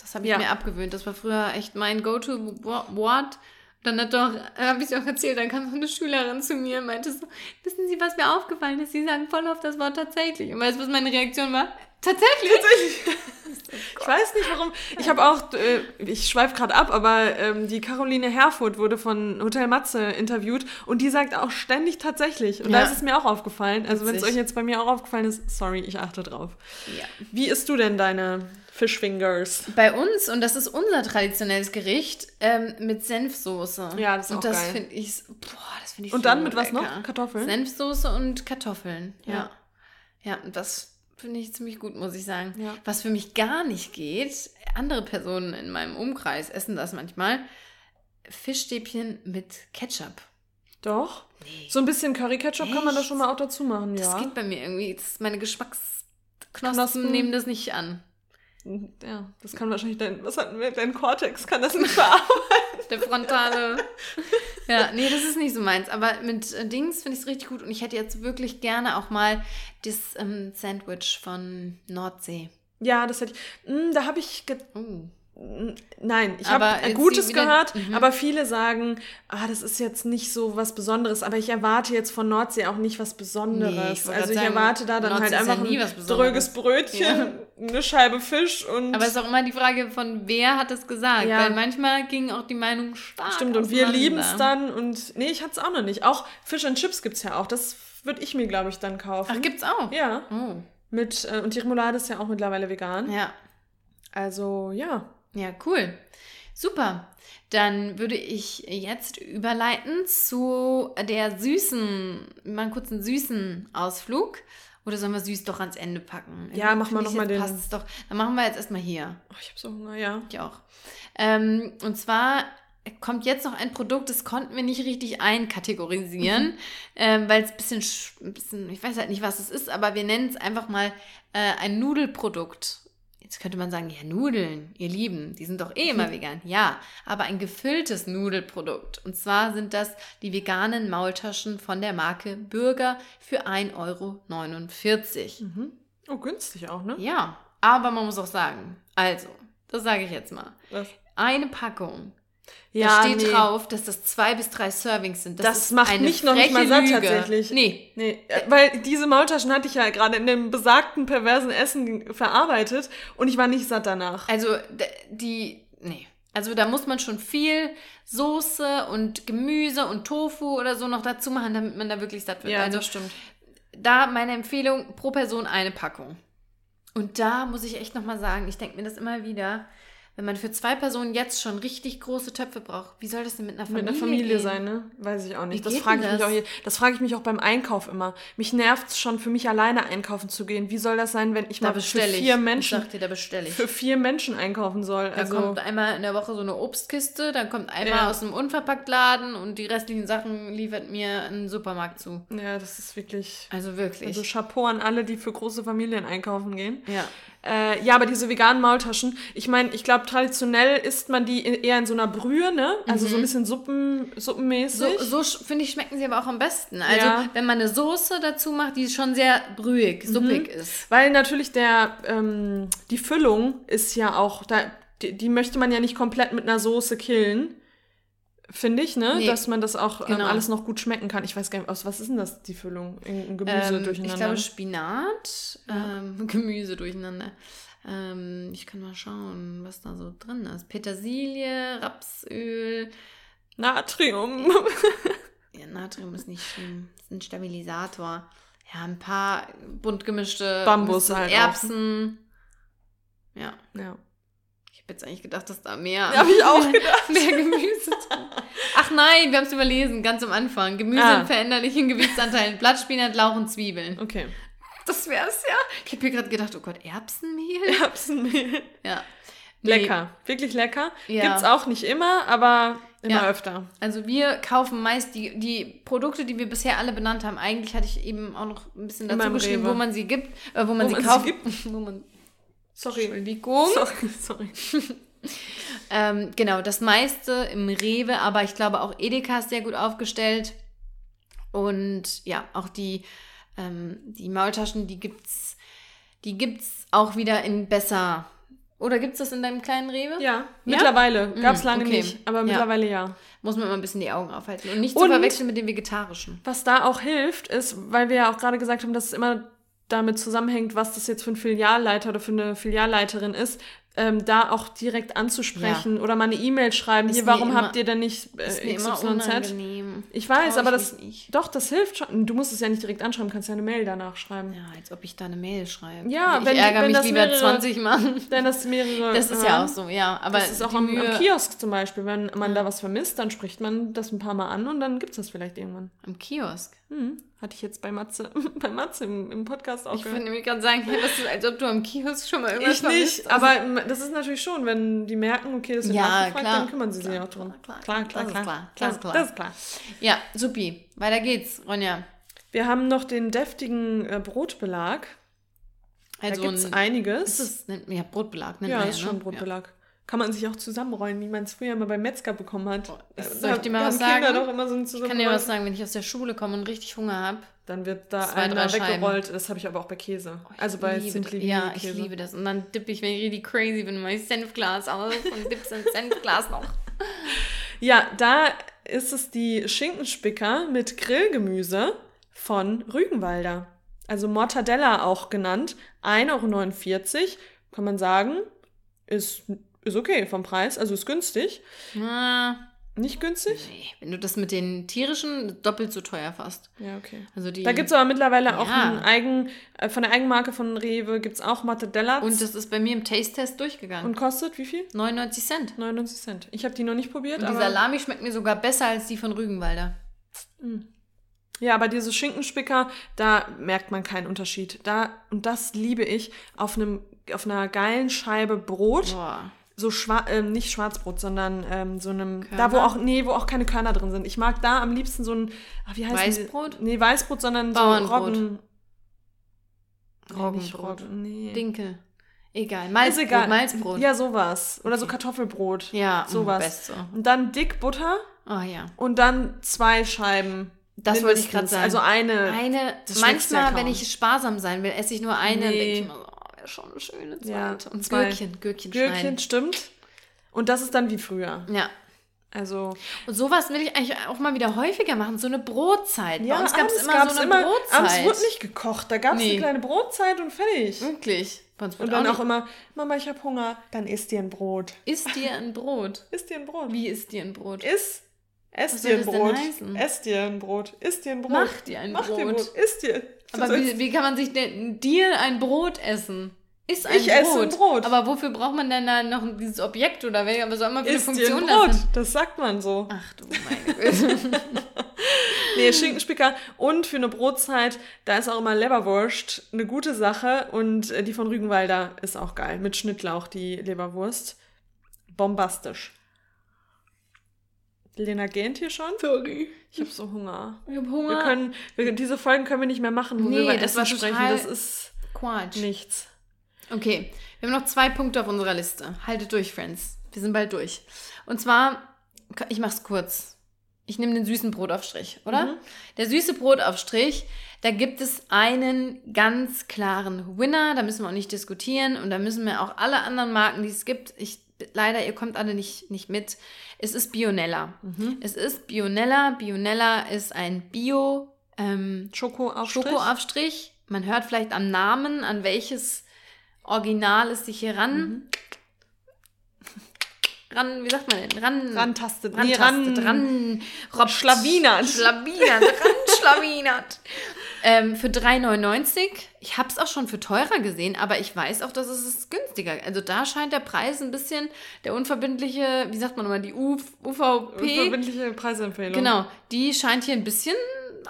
das habe ich Ja. mir abgewöhnt. Das war früher echt mein Go-To-Wort. Dann hat doch, habe ich auch erzählt, dann kam so eine Schülerin zu mir und meinte so, wissen Sie, was mir aufgefallen ist? Sie sagen voll oft das Wort tatsächlich. Und weißt du, was meine Reaktion war? Tatsächlich? [LAUGHS] Ich weiß nicht warum. Ich habe auch, äh, ich schweife gerade ab, aber ähm, die Caroline Herfurth wurde von Hotel Matze interviewt und die sagt auch ständig tatsächlich. Und Ja. da ist es mir auch aufgefallen. Also wenn es euch jetzt bei mir auch aufgefallen ist, sorry, ich achte drauf. Ja. Wie isst du denn deine Fishfingers? Bei uns, und das ist unser traditionelles Gericht, ähm, mit Senfsoße. Ja, das ist und auch das geil. finde ich, boah, das finde ich Und dann mit was lecker. noch? Kartoffeln? Senfsoße und Kartoffeln, ja. Ja. Ja, das finde ich ziemlich gut, muss ich sagen. Ja. Was für mich gar nicht geht, andere Personen in meinem Umkreis essen das manchmal, Fischstäbchen mit Ketchup. Doch. So ein bisschen Curry-Ketchup kann man da schon mal auch dazu machen, Das ja. geht bei mir irgendwie, das, meine Geschmacksknospen Knospen. nehmen das nicht an. Ja, das kann wahrscheinlich dein, was hatten wir, dein Cortex kann das nicht verarbeiten. Der frontale. [LAUGHS] ja, nee, das ist nicht so meins. Aber mit äh, Dings finde ich es richtig gut. Und ich hätte jetzt wirklich gerne auch mal das ähm, Sandwich von Nordsee. Ja, das hätte ich. Mm, da habe ich. Ge Oh. Nein, ich habe Gutes die wieder- gehört, Mhm. aber viele sagen, ah, das ist jetzt nicht so was Besonderes. Aber ich erwarte jetzt von Nordsee auch nicht was Nee, Besonderes. ich wollte also ich sagen, erwarte da dann Nordsee halt ja einfach nie ein dröges Brötchen, eine Scheibe Fisch und. Aber es ist auch immer die Frage von wer hat es gesagt. Ja. Weil manchmal ging auch die Meinung stark. Stimmt, und wir lieben es dann. Und nee, ich hatte es auch noch nicht. Auch Fish and Chips gibt es ja auch. Das würde ich mir, glaube ich, dann kaufen. Ach, gibt's auch? Ja. Oh. Mit, äh, und die Remoulade ist ja auch mittlerweile vegan. Ja. Also, ja. Ja, cool. Super. Dann würde ich jetzt überleiten zu der süßen, mal einen kurzen süßen Ausflug. Oder sollen wir süß doch ans Ende packen? Ja, mach mal Finde ich, noch mal jetzt den- Passt es doch. Dann machen wir jetzt erstmal hier. Oh, ich habe so Hunger, ja. Ich auch. Ähm, und zwar kommt jetzt noch ein Produkt, das konnten wir nicht richtig einkategorisieren, ähm, weil es ein bisschen, bisschen, ich weiß halt nicht, was es ist, aber wir nennen es einfach mal äh, ein Nudelprodukt. Jetzt könnte man sagen, ja, Nudeln, ihr Lieben, die sind doch eh immer vegan. Ja, aber ein gefülltes Nudelprodukt. Und zwar sind das die veganen Maultaschen von der Marke Bürger für 1,49 Euro. Mhm. Oh, günstig auch, ne? Ja, aber man muss auch sagen, also, das sage ich jetzt mal. Das, Eine Packung. Ja, da steht nee. drauf, dass das zwei bis drei Servings sind. Das ist macht mich noch nicht mal satt Lüge. tatsächlich. Nee. Nee, äh, weil diese Maultaschen hatte ich ja gerade in dem besagten perversen Essen verarbeitet und ich war nicht satt danach. Also, die, nee. Also, da muss man schon viel Soße und Gemüse und Tofu oder so noch dazu machen, damit man da wirklich satt wird. Ja, also, das stimmt. da meine Empfehlung, pro Person eine Packung. Und da muss ich echt nochmal sagen, ich denke mir das immer wieder, wenn man für zwei Personen jetzt schon richtig große Töpfe braucht, wie soll das denn mit einer Mit Familie einer Familie gehen? sein, ne? Weiß ich auch nicht. Wie Das frage ich denn mich auch das? hier. Das frage ich mich auch beim Einkauf immer. Mich nervt es schon, für mich alleine einkaufen zu gehen. Wie soll das sein, wenn ich Da mal für ich. vier Ich Menschen sag dir, ich. für vier Menschen einkaufen soll? Da Also kommt einmal in der Woche so eine Obstkiste, dann kommt einmal Ja. aus einem Unverpacktladen und die restlichen Sachen liefert mir ein Supermarkt zu. ja, das ist wirklich. Also wirklich. Also Chapeau an alle, die für große Familien einkaufen gehen. ja. Äh, ja, aber diese veganen Maultaschen, ich meine, ich glaube, traditionell isst man die in, eher in so einer Brühe, ne? Also so ein bisschen Suppen, suppenmäßig. Mhm. So, so finde ich, schmecken sie aber auch am besten. Also, Ja. wenn man eine Soße dazu macht, die schon sehr brühig, Mhm. suppig ist. Weil natürlich der, ähm, die Füllung ist ja auch, da, die, die möchte man ja nicht komplett mit einer Soße killen. Finde ich, ne? Nee. Dass man das auch ähm, Genau. alles noch gut schmecken kann. Ich weiß gar nicht, aus was ist denn das, die Füllung? Irgendein Gemüse Ähm, ich durcheinander. glaube Spinat, Ja. ähm, [LAUGHS] Gemüse durcheinander. Ähm, ich kann mal schauen, was da so drin ist. Petersilie, Rapsöl. Natrium. Ja, Natrium ist nicht schlimm. Das ist ein Stabilisator. Ja, ein paar bunt gemischte Bambus halt auch. Erbsen. Ja, ja. Ich habe jetzt eigentlich gedacht, dass da mehr, [LAUGHS] Hab ich auch [LAUGHS] gedacht. mehr Gemüse drin Ach nein, wir haben es überlesen, ganz am Anfang. Gemüse Ah. in veränderlichen Gewichtsanteilen. Blattspinat, Lauch und Zwiebeln. Okay. Das wär's ja. Ich habe hier gerade gedacht, oh Gott, Erbsenmehl? Erbsenmehl. Ja. Nee, Lecker. Wirklich lecker. Ja. Gibt's auch nicht immer, aber immer Ja. öfter. Also wir kaufen meist die, die Produkte, die wir bisher alle benannt haben. Eigentlich hatte ich eben auch noch ein bisschen dazu geschrieben, Rewe. wo man sie gibt, äh, wo man Wo sie man sie kauft. gibt. [LAUGHS] wo man, Sorry. Entschuldigung. Sorry, [LAUGHS] sorry. [LAUGHS] Ähm, genau, das meiste im Rewe, aber ich glaube auch Edeka ist sehr gut aufgestellt. Und ja, auch die, ähm, die Maultaschen, die gibt's, die gibt's auch wieder in besser. Oder gibt's das in deinem kleinen Rewe? Ja, mittlerweile. Gab's Mm, lange okay. nicht, aber Ja. mittlerweile ja. Muss man immer ein bisschen die Augen aufhalten. Und nicht Und- zu verwechseln mit dem Vegetarischen. Was da auch hilft, ist, weil wir ja auch gerade gesagt haben, dass es immer damit zusammenhängt, was das jetzt für ein Filialleiter oder für eine Filialleiterin ist, ähm, da auch direkt anzusprechen oder mal eine E-Mail schreiben, Ist hier, warum immer- habt ihr denn nicht äh, Ist mir immer XYZ? unangenehm. Ich weiß, Trau aber ich das, nicht. doch, das hilft schon. Du musst es ja nicht direkt anschreiben, kannst ja eine Mail danach schreiben. Ja, als ob ich da eine Mail schreibe. Ja, ich wenn- ärgere wenn mich das lieber mehrere- 20 Mal. Denn das mehrere. Das ist ja auch so, ja. Aber Das ist auch am, Mühe am Kiosk zum Beispiel. Wenn man da was vermisst, dann spricht man das ein paar Mal an und dann gibt es das vielleicht irgendwann. am Kiosk. Hm. Hatte ich jetzt bei Matze, [LAUGHS] bei Matze im, im Podcast auch Ich gehört. würde nämlich gerade sagen, was ist, als ob du am Kiosk schon mal irgendwas Ich nicht, hast. aber das ist natürlich schon, wenn die merken, okay, das wird Ja, nachgefragt, klar. dann kümmern sie sich auch drum. klar, klar, klar. klar, Das ist klar. Das ist klar. Das ist klar. Ja, supi. Weiter geht's, Ronja. Wir haben noch den deftigen äh, Brotbelag. Also da gibt's ein, einiges. ist das, nennt- ja, Brotbelag, nennt ja, man ist ja, schon ne? Brotbelag. Kann man sich auch zusammenrollen, wie man es früher mal beim Metzger bekommen hat. Da soll ich dir mal was Kinder sagen? so ein Ich kann dir was sagen, wenn ich aus der Schule komme und richtig Hunger habe. Dann wird da Zwei, ein drei drei Scheiben. weggerollt. Das habe ich aber auch bei Käse. also bei Simply Ja, Mini ich Käse. liebe das. Und dann dippe ich, wenn ich richtig crazy bin, mein Senfglas aus und dipp's ins Senfglas noch. [LAUGHS] Ja, da ist es die Schinkenspicker mit Grillgemüse von Rügenwalder. Also Mortadella auch genannt. 1,49 Euro. Kann man sagen, ist, ist okay vom Preis. Also ist günstig. Ah, Nicht günstig? nee, wenn du das mit den tierischen doppelt so teuer fast. Ja, okay. Also die, Da gibt es aber mittlerweile auch Ja. ein eigen, äh, von der Eigenmarke von Rewe gibt es auch Mortadella. und das ist bei mir im Taste-Test durchgegangen. und kostet wie viel? 99 Cent. 99 Cent. Ich habe die noch nicht probiert, Und die aber Salami schmeckt mir sogar besser als die von Rügenwalder. Ja, aber diese Schinkenspicker, da merkt man keinen Unterschied. Da, und das liebe ich, auf einem, auf einer geilen Scheibe Brot, Boah. So schwa ähm, nicht Schwarzbrot, sondern ähm, so einem, Körner? da wo auch, nee, wo auch keine Körner drin sind. Ich mag da am liebsten so ein, ach, wie heißt Weißbrot? Die? Nee, Weißbrot, sondern so Bauernbrot. Roggen. Nee, Roggenbrot. Roggen, nee. Dinkel. Egal. Ist Malzbrot. egal. Malzbrot. Ja, sowas. Oder so Kartoffelbrot. Ja, sowas. mm, Beste. Und dann dick Butter Oh ja. und dann zwei Scheiben. Das wollte ich gerade sagen. Also eine. Eine, manchmal, wenn ich sparsam sein will, esse ich nur eine. Nee. Nee. denke ich mir so, wäre schon eine schöne Ja, zweite. und zwei. Gürkchen, Gürkchen, Gürkchen, schneiden. stimmt. Und das ist dann wie früher. Ja. Also, Und sowas will ich eigentlich auch mal wieder häufiger machen. So eine Brotzeit. ja, Bei uns gab es immer gab's so eine immer, Brotzeit. Abends wurde nicht gekocht, da gab es Nee. eine kleine Brotzeit und fertig. Wirklich. Und dann auch auch immer, Mama, ich hab Hunger, dann isst dir ein Brot. Isst dir ein Brot. Isst dir ein Brot. Wie isst dir ein Brot? Iss. Ess dir ein Brot. Ess dir ein Brot. Iss dir ein Brot. Mach dir ein Mach dir ein Brot. Brot. Iss dir. Aber wie, wie kann man sich denn dir ein Brot essen? Ist ein Ich Brot. esse ein Brot. Aber wofür braucht man denn da noch dieses Objekt oder welche, soll man für eine Iss dir Funktion ein das Brot. hat? Das sagt man so. Ach du meine Güte. [LAUGHS] Nee, Schinkenspicker und für eine Brotzeit, da ist auch immer Leberwurst eine gute Sache und äh, die von Rügenwalder ist auch geil. Mit Schnittlauch, die Leberwurst. Bombastisch. Lena gähnt hier schon? Sorry. Ich habe so Hunger. Ich hab Hunger. Wir können, wir, diese Folgen können wir nicht mehr machen, wo Nee, wir über das Essen sprechen. Das ist Quatsch. nichts. Okay, wir haben noch zwei Punkte auf unserer Liste. Haltet durch, Friends. Wir sind bald durch. Und zwar, ich mach's kurz. Ich nehme den süßen Brotaufstrich, oder? Mhm. Der süße Brotaufstrich, da gibt es einen ganz klaren Winner, da müssen wir auch nicht diskutieren und da müssen wir auch alle anderen Marken, die es gibt, ich leider, ihr kommt alle nicht, nicht mit. Es ist Bionella. Mhm. Es ist Bionella. Bionella ist ein Bio ähm, Schokoaufstrich. Schokoaufstrich. Man hört vielleicht am Namen, an welches Original es sich hier ran. Ran, wie sagt man denn? Ran. Rantastet. ran, Nee, ran, ran, rob, Schlawinert. Schlawinert, ran, schlawinert. [LAUGHS] ähm, für 3,99. Ich habe es auch schon für teurer gesehen, aber ich weiß auch, dass es ist günstiger. Also da scheint der Preis ein bisschen der unverbindliche, wie sagt man nochmal, die UV, UVP. Verbindliche Preisempfehlung. Genau, die scheint hier ein bisschen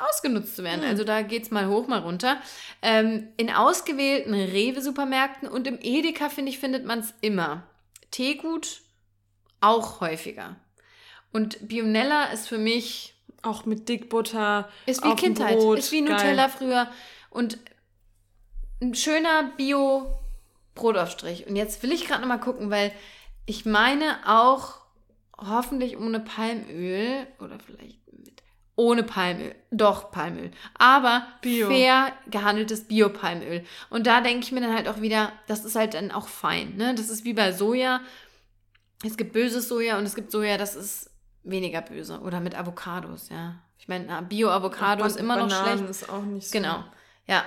ausgenutzt zu werden. Also da geht's mal hoch, mal runter. Ähm, in ausgewählten Rewe-Supermärkten und im Edeka, finde ich, findet man es immer. Teegut auch häufiger. Und Bionella ist für mich, Auch mit Dickbutter. ist wie Kindheit, Brot. ist wie Geil. Nutella früher. Und ein schöner Bio-Brotaufstrich. Und jetzt will ich gerade noch mal gucken, weil ich meine auch hoffentlich ohne Palmöl oder vielleicht mit ohne Palmöl. Doch, Palmöl. Aber Bio. fair gehandeltes Bio-Palmöl. Und da denke ich mir dann halt auch wieder, das ist halt dann auch fein. Ne? Das ist wie bei Soja. Es gibt böses Soja und es gibt Soja, das ist weniger böse. Oder mit Avocados, ja. Ich meine, Bio-Avocado ist immer noch Bananen schlecht. ist auch nicht so. Genau. Ja.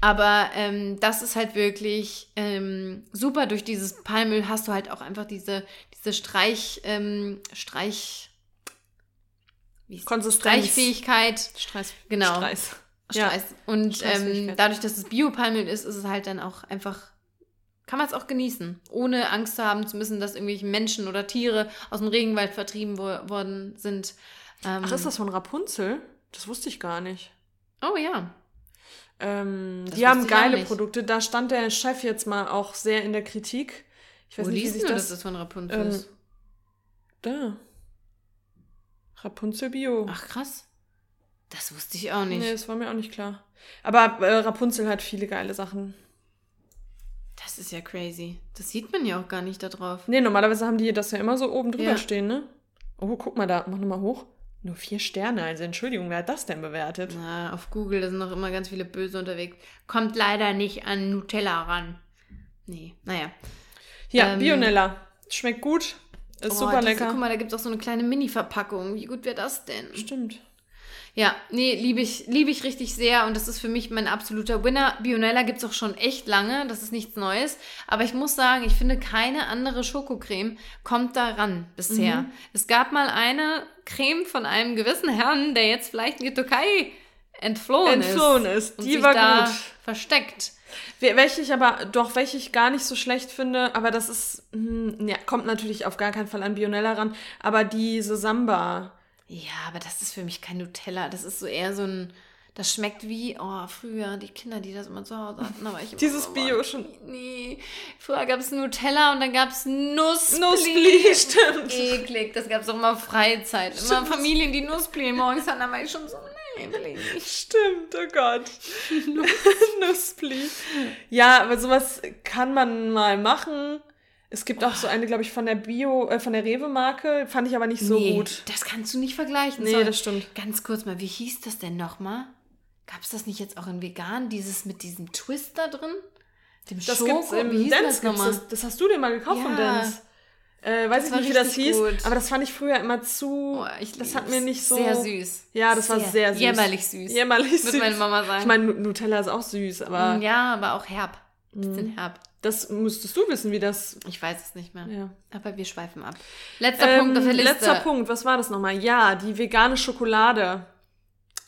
Aber ähm, das ist halt wirklich ähm, super. Durch dieses Palmöl hast du halt auch einfach diese, diese Streich, ähm, Streich, wie ist Konsistenz. Streichfähigkeit. Streis. Genau. Streis. Ja. Streis. Und ähm, dadurch, dass es Biopalmöl ist, ist es halt dann auch einfach, kann man es auch genießen, ohne Angst zu haben zu müssen, dass irgendwelche Menschen oder Tiere aus dem Regenwald vertrieben wo worden sind. Ähm, Ach, ist das von Rapunzel? Das wusste ich gar nicht. Oh ja. Ähm, die haben geile. Produkte. Da stand der Chef jetzt mal auch sehr in der Kritik. Ich weiß Wo nicht, wie sich das... dass das von Rapunzel ähm, ist? Da. Rapunzel Bio. Ach krass. Das wusste ich auch nicht. Nee, das war mir auch nicht klar. Aber äh, Rapunzel hat viele geile Sachen. Das ist ja crazy. Das sieht man ja auch gar nicht da drauf. Nee, normalerweise haben die das ja immer so oben drüber Ja. stehen, ne? Oh, guck mal da, mach nochmal hoch. Nur vier Sterne, also Entschuldigung, wer hat das denn bewertet? Na, auf Google, da sind noch immer ganz viele Böse unterwegs. Kommt leider nicht an Nutella ran. Nee, naja. Ja, Ähm, Bionella. Schmeckt gut, ist Oh, super diese- lecker. Guck mal, da gibt es auch so eine kleine Mini-Verpackung. Wie gut wäre das denn? Stimmt. Ja, nee, liebe ich, liebe ich richtig sehr und das ist für mich mein absoluter Winner. Bionella gibt es auch schon echt lange, das ist nichts Neues. Aber ich muss sagen, ich finde, keine andere Schokocreme kommt da ran bisher. Mhm. Es gab mal eine Creme von einem gewissen Herrn, der jetzt vielleicht in die Türkei entflohen, Entflohen ist. ist. und Die sich war da gut. versteckt. Wel- Welche ich aber, doch, welche ich gar nicht so schlecht finde, aber das ist, hm, ja, kommt natürlich auf gar keinen Fall an Bionella ran, aber diese Samba. Ja, aber das ist für mich kein Nutella. Das ist so eher so ein. Das schmeckt wie, oh, früher, die Kinder, die das immer zu Hause hatten. Aber ich immer, Dieses oh, Bio schon. Nee. Früher gab es Nutella und dann gab es Nussbli. Nussbli, [LAUGHS] stimmt. Eklig, das gab es auch immer Freizeit. Immer Stimmt. Familien, die Nussbli morgens hatten, da war ich schon so, nee. Stimmt, oh Gott. [LAUGHS] Nussbli. Ja, aber sowas kann man mal machen. Es gibt auch so eine, glaube ich, von der Bio, äh, von der Rewe-Marke, fand ich aber nicht so nee, gut. Das kannst du nicht vergleichen. Nee, So, das stimmt. Ganz kurz mal, wie hieß das denn nochmal? Gab es das nicht jetzt auch in vegan, dieses mit diesem Twist da drin? Dem Das Schoko? gibt's im wie Dance. das das, das hast du dir mal gekauft Ja. Dance. Äh, weiß Das ich nicht, wie das hieß, gut. aber das fand ich früher immer zu. Oh, das hat mir nicht so. Sehr süß. Ja, das war sehr süß. Jämmerlich süß. Jämmerlich süß. Würde meine Mama sagen. Ich meine, Nu- Nutella ist auch süß, aber ja, aber auch herb. Mhm. Bisschen herb. Das müsstest du wissen, wie das. Ich weiß es nicht mehr. Ja. Aber wir schweifen ab. Letzter Ähm, Punkt auf der Liste. Letzter Punkt, was war das nochmal? Ja, die vegane Schokolade.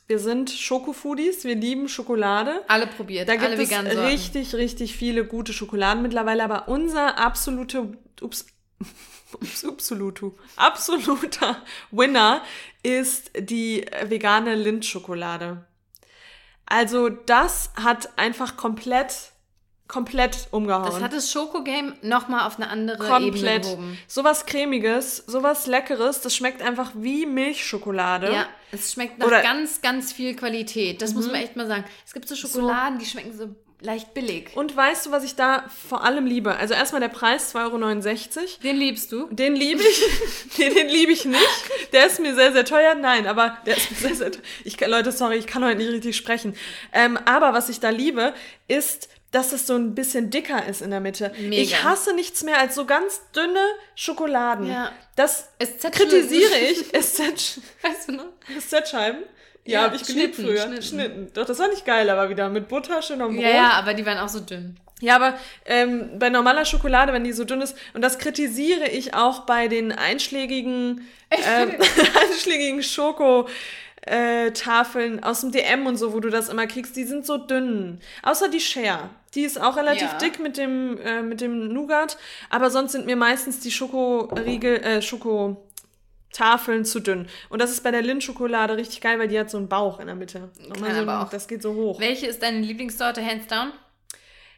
Wir sind Schokofoodies, wir lieben Schokolade. Alle probiert. Da gibt alle es veganen Sorten. richtig, richtig viele gute Schokoladen mittlerweile, aber unser absolute, ups, [LAUGHS] ups, absolutu, absoluter Winner ist die vegane Lindschokolade. Also das hat einfach komplett, komplett umgehauen. Das hat das Schoko-Game nochmal auf eine andere Ebene komplett. gehoben. Sowas cremiges, sowas leckeres, das schmeckt einfach wie Milchschokolade. Ja, es schmeckt nach Oder- Mhm. ganz, ganz viel Qualität. Das muss man echt mal sagen. Es gibt so Schokoladen, die schmecken so leicht billig. Und weißt du, was ich da vor allem liebe? Also erstmal der Preis, 2,69 Euro. Den liebst du? Den liebe ich. [LAUGHS] den den liebe ich nicht. Der ist mir sehr, sehr teuer. Nein, aber der ist mir sehr, sehr teuer. Ich, Leute, sorry, ich kann heute nicht richtig sprechen. Ähm, aber was ich da liebe, ist, dass es so ein bisschen dicker ist in der Mitte. Mega. Ich hasse nichts mehr als so ganz dünne Schokoladen. Ja. Das kritisiere ich. [LAUGHS] SZ, Weißt du noch? SZ-Scheiben. Ja, Ja, habe ich geliebt Schnitten, früher. Schnitten. Schnitten. Doch, das war nicht geil, aber wieder mit Butter, schön am Brot. Ja, ja, aber die waren auch so dünn. Ja, aber ähm, bei normaler Schokolade, wenn die so dünn ist, und das kritisiere ich auch bei den einschlägigen, [LAUGHS] ähm, [LAUGHS] einschlägigen Schokotafeln aus dem DM und so, wo du das immer kriegst, die sind so dünn. Außer die Share. Die ist auch relativ Ja. dick mit dem, äh, mit dem Nougat, aber sonst sind mir meistens die Schokoriegel, äh, Schokotafeln zu dünn. Und das ist bei der Lindt-Schokolade richtig geil, weil die hat so einen Bauch in der Mitte. Nochmal so, aber ein- auch. Das geht so hoch. Welche ist deine Lieblingssorte, hands down?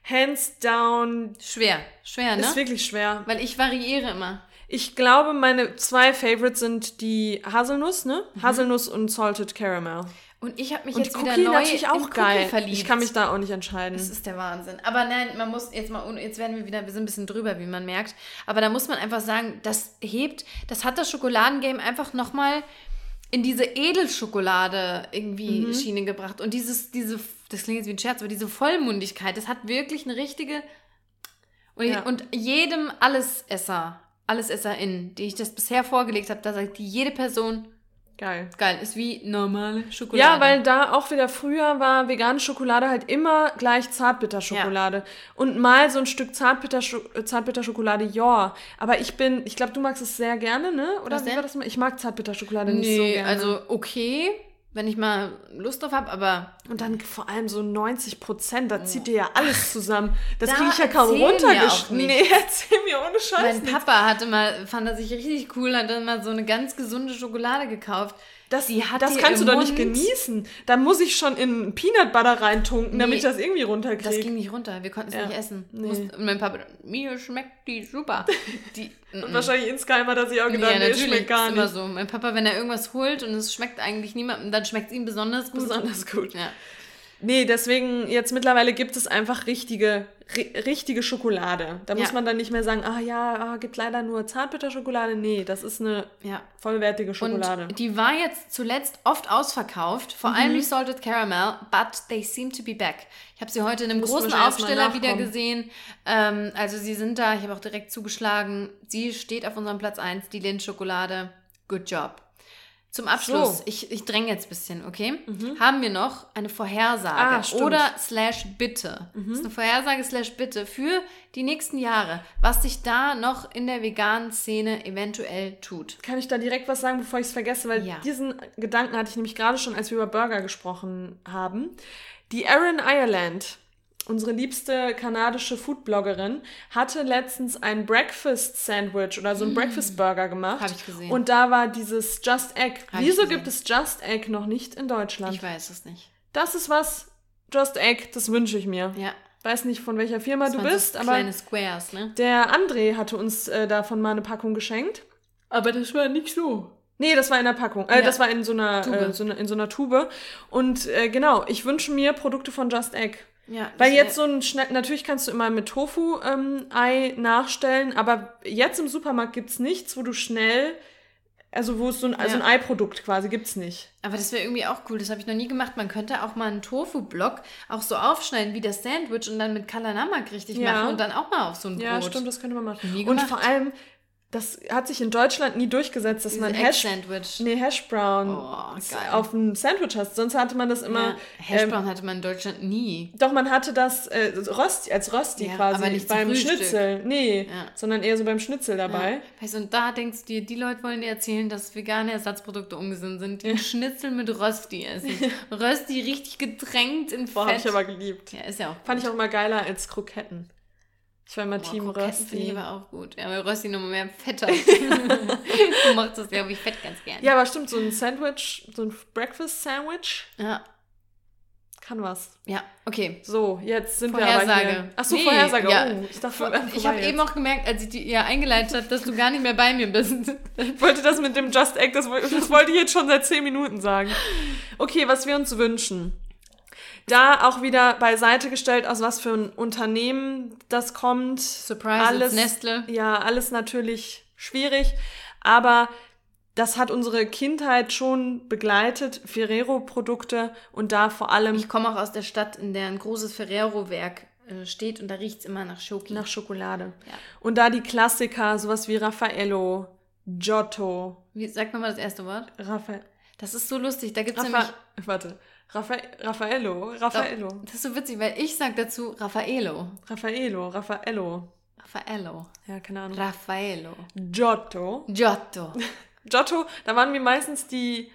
Hands down Schwer. Schwer, ne? ist wirklich schwer. Weil ich variiere immer. Ich glaube, meine zwei Favorites sind die Haselnuss, ne? Mhm. Haselnuss und Salted Caramel. Und ich habe mich Und jetzt Cookie wieder neu natürlich auch geil. verliebt. Ich kann mich da auch nicht entscheiden. Das ist der Wahnsinn. Aber nein, man muss jetzt mal, jetzt werden wir wieder, wir sind ein bisschen drüber, wie man merkt. Aber da muss man einfach sagen, das hebt, das hat das Schokoladengame einfach nochmal in diese Edelschokolade irgendwie Mhm. Schiene gebracht. Und dieses, diese, das klingt jetzt wie ein Scherz, aber diese Vollmundigkeit, das hat wirklich eine richtige. Und, Ja. und jedem Allesesser, Allesesserin, die ich das bisher vorgelegt habe, da sagt jede Person, Geil. Geil, ist wie normale Schokolade. Ja, weil da auch wieder früher war vegane Schokolade halt immer gleich Zartbitterschokolade. Und mal so ein Stück Zartbitterscho- Zartbitterschokolade, ja. Aber ich bin, ich glaube, du magst es sehr gerne, ne? Oder Was wie denn? war das mal? Ich mag Zartbitterschokolade nicht so Nee, gerne. also okay, wenn ich mal Lust drauf habe, aber Und dann vor allem so 90 Prozent, da zieht dir ja alles zusammen. Das Da kriege ich ja kaum nichts. Nee, [LAUGHS] erzähl mir ohne Scheiß mein nichts. Papa hatte mal, fand er sich richtig cool, hat dann mal so eine ganz gesunde Schokolade gekauft. Das, das kannst du doch nicht genießen. Da muss ich schon in Peanut Butter reintunken, damit Nee, ich das irgendwie Das runterkriege. ging nicht runter, wir konnten es Ja. nicht essen. Nee. Musst- Und mein Papa, mir schmeckt die super. [LAUGHS] Die, Und wahrscheinlich insgeheim hat er sich auch ja, gedacht, nee, natürlich, schmeckt gar ist immer nicht. so. Mein Papa, wenn er irgendwas holt und es schmeckt eigentlich niemandem, dann schmeckt es ihm besonders gut. Besonders gut. Ja. Nee, deswegen, jetzt mittlerweile gibt es einfach richtige, ri richtige Schokolade. Da muss Ja. man dann nicht mehr sagen, ah ja, ah, gibt leider nur Zartbitterschokolade. Nee, das ist eine ja. vollwertige Schokolade. Und die war jetzt zuletzt oft ausverkauft, vor Mhm. allem die Salted Caramel, but they seem to be back. Ich habe sie heute in einem Mussten großen Aufsteller wieder gesehen. Ähm, also sie sind da, ich habe auch direkt zugeschlagen. Sie steht auf unserem Platz 1, die Lindt-Schokolade. Good job. Zum Abschluss, So. Mhm. ich, ich dränge jetzt ein bisschen, okay? Haben wir noch eine Vorhersage Ah. Mhm. oder slash Bitte. Das ist eine Vorhersage slash Bitte für die nächsten Jahre, was sich da noch in der veganen Szene eventuell tut. Kann ich da direkt was sagen, bevor ich es vergesse? Weil Ja. diesen Gedanken hatte ich nämlich gerade schon, als wir über Burger gesprochen haben. Die Erin Ireland, unsere liebste kanadische Foodbloggerin, hatte letztens ein Breakfast Sandwich oder so ein Breakfast Burger gemacht. Mm. Hab ich gesehen. Und da war dieses Just Egg. Hab Wieso gibt es Just Egg noch nicht in Deutschland? Ich weiß es nicht. Das ist was, Just Egg, das wünsche ich mir. Ja. Weiß nicht, von welcher Firma Das du bist, aber kleine Squares, ne? der André hatte uns äh, davon mal eine Packung geschenkt. Aber das war nicht so. Nee, das war in der Packung. Äh, Ja. Das war in so einer Tube. Äh, so eine, in so einer Tube. Und äh, genau, ich wünsche mir Produkte von Just Egg. Ja. Weil jetzt so ein schnell, natürlich kannst du immer mit Tofu-Ei nachstellen, aber jetzt im Supermarkt gibt's nichts, wo du schnell, also wo es so ein, also ein Ja. Eiprodukt quasi gibt's nicht. Aber das wäre irgendwie auch cool. Das habe ich noch nie gemacht. Man könnte auch mal einen Tofu-Block auch so aufschneiden wie das Sandwich und dann mit Kalanamak richtig Ja. machen und dann auch mal auf so ein Brot. Ja, stimmt, das könnte man machen. Nie Und gemacht. vor allem, das hat sich in Deutschland nie durchgesetzt, dass Diese man Hash, Egg-Sandwich. nee, Hash Brown Oh, geil. auf einem Sandwich hast. Sonst hatte man das immer. ja. Hashbrown hatte man in Deutschland nie. Doch, man hatte das äh, Rösti, als Rösti Ja, quasi aber nicht beim. Schnitzel. Nee, Ja. sondern eher so beim Schnitzel dabei. Weißt du, und da denkst du dir, die Leute wollen dir erzählen, dass vegane Ersatzprodukte ungesund sind, die [LAUGHS] Schnitzel mit Rösti essen. [LAUGHS] Rösti richtig getränkt in Boah, hab Fett. ich aber geliebt. ja, ist ja auch Fand ich auch immer geiler als Kroketten. Ich war immer Boah, Team ich Rösti. aber auch gut. Ja, weil Rösti nochmal mehr fetter. [LAUGHS] du machst das, glaube ich, fett ganz gerne. Ja, aber stimmt, so ein Sandwich, so ein Breakfast Sandwich Ja, kann was. ja, okay. So, jetzt sind wir aber Vorhersage. hier. Achso, Nee, Vorhersage. ja. Oh, ich dachte, Ich habe eben auch gemerkt, als ich die ja eingeleitet habe, dass du gar nicht mehr bei mir bist. Ich wollte das mit dem Just Egg, das, das wollte ich jetzt schon seit 10 Minuten sagen. Okay, was wir uns wünschen. Da auch wieder beiseite gestellt, aus was für ein Unternehmen das kommt. Surprise, alles, Nestle. Ja, alles natürlich schwierig, aber das hat unsere Kindheit schon begleitet, Ferrero-Produkte und da vor allem Ich komme auch aus der Stadt, in der ein großes Ferrero-Werk äh, steht und da riecht es immer nach Schoki. nach Schokolade. Ja. Und da die Klassiker, sowas wie Raffaello, Giotto, Wie, sag nochmal das erste Wort. Raffa Das ist so lustig. Da gibt es Raffa nämlich. warte, Raffa Raffaello, Raffaello, Das ist so witzig, weil ich sag dazu Raffaello. Raffaello, Raffaello. Raffaello. Ja, keine Ahnung. Raffaello. Giotto. Giotto. [LAUGHS] Giotto, da waren mir meistens die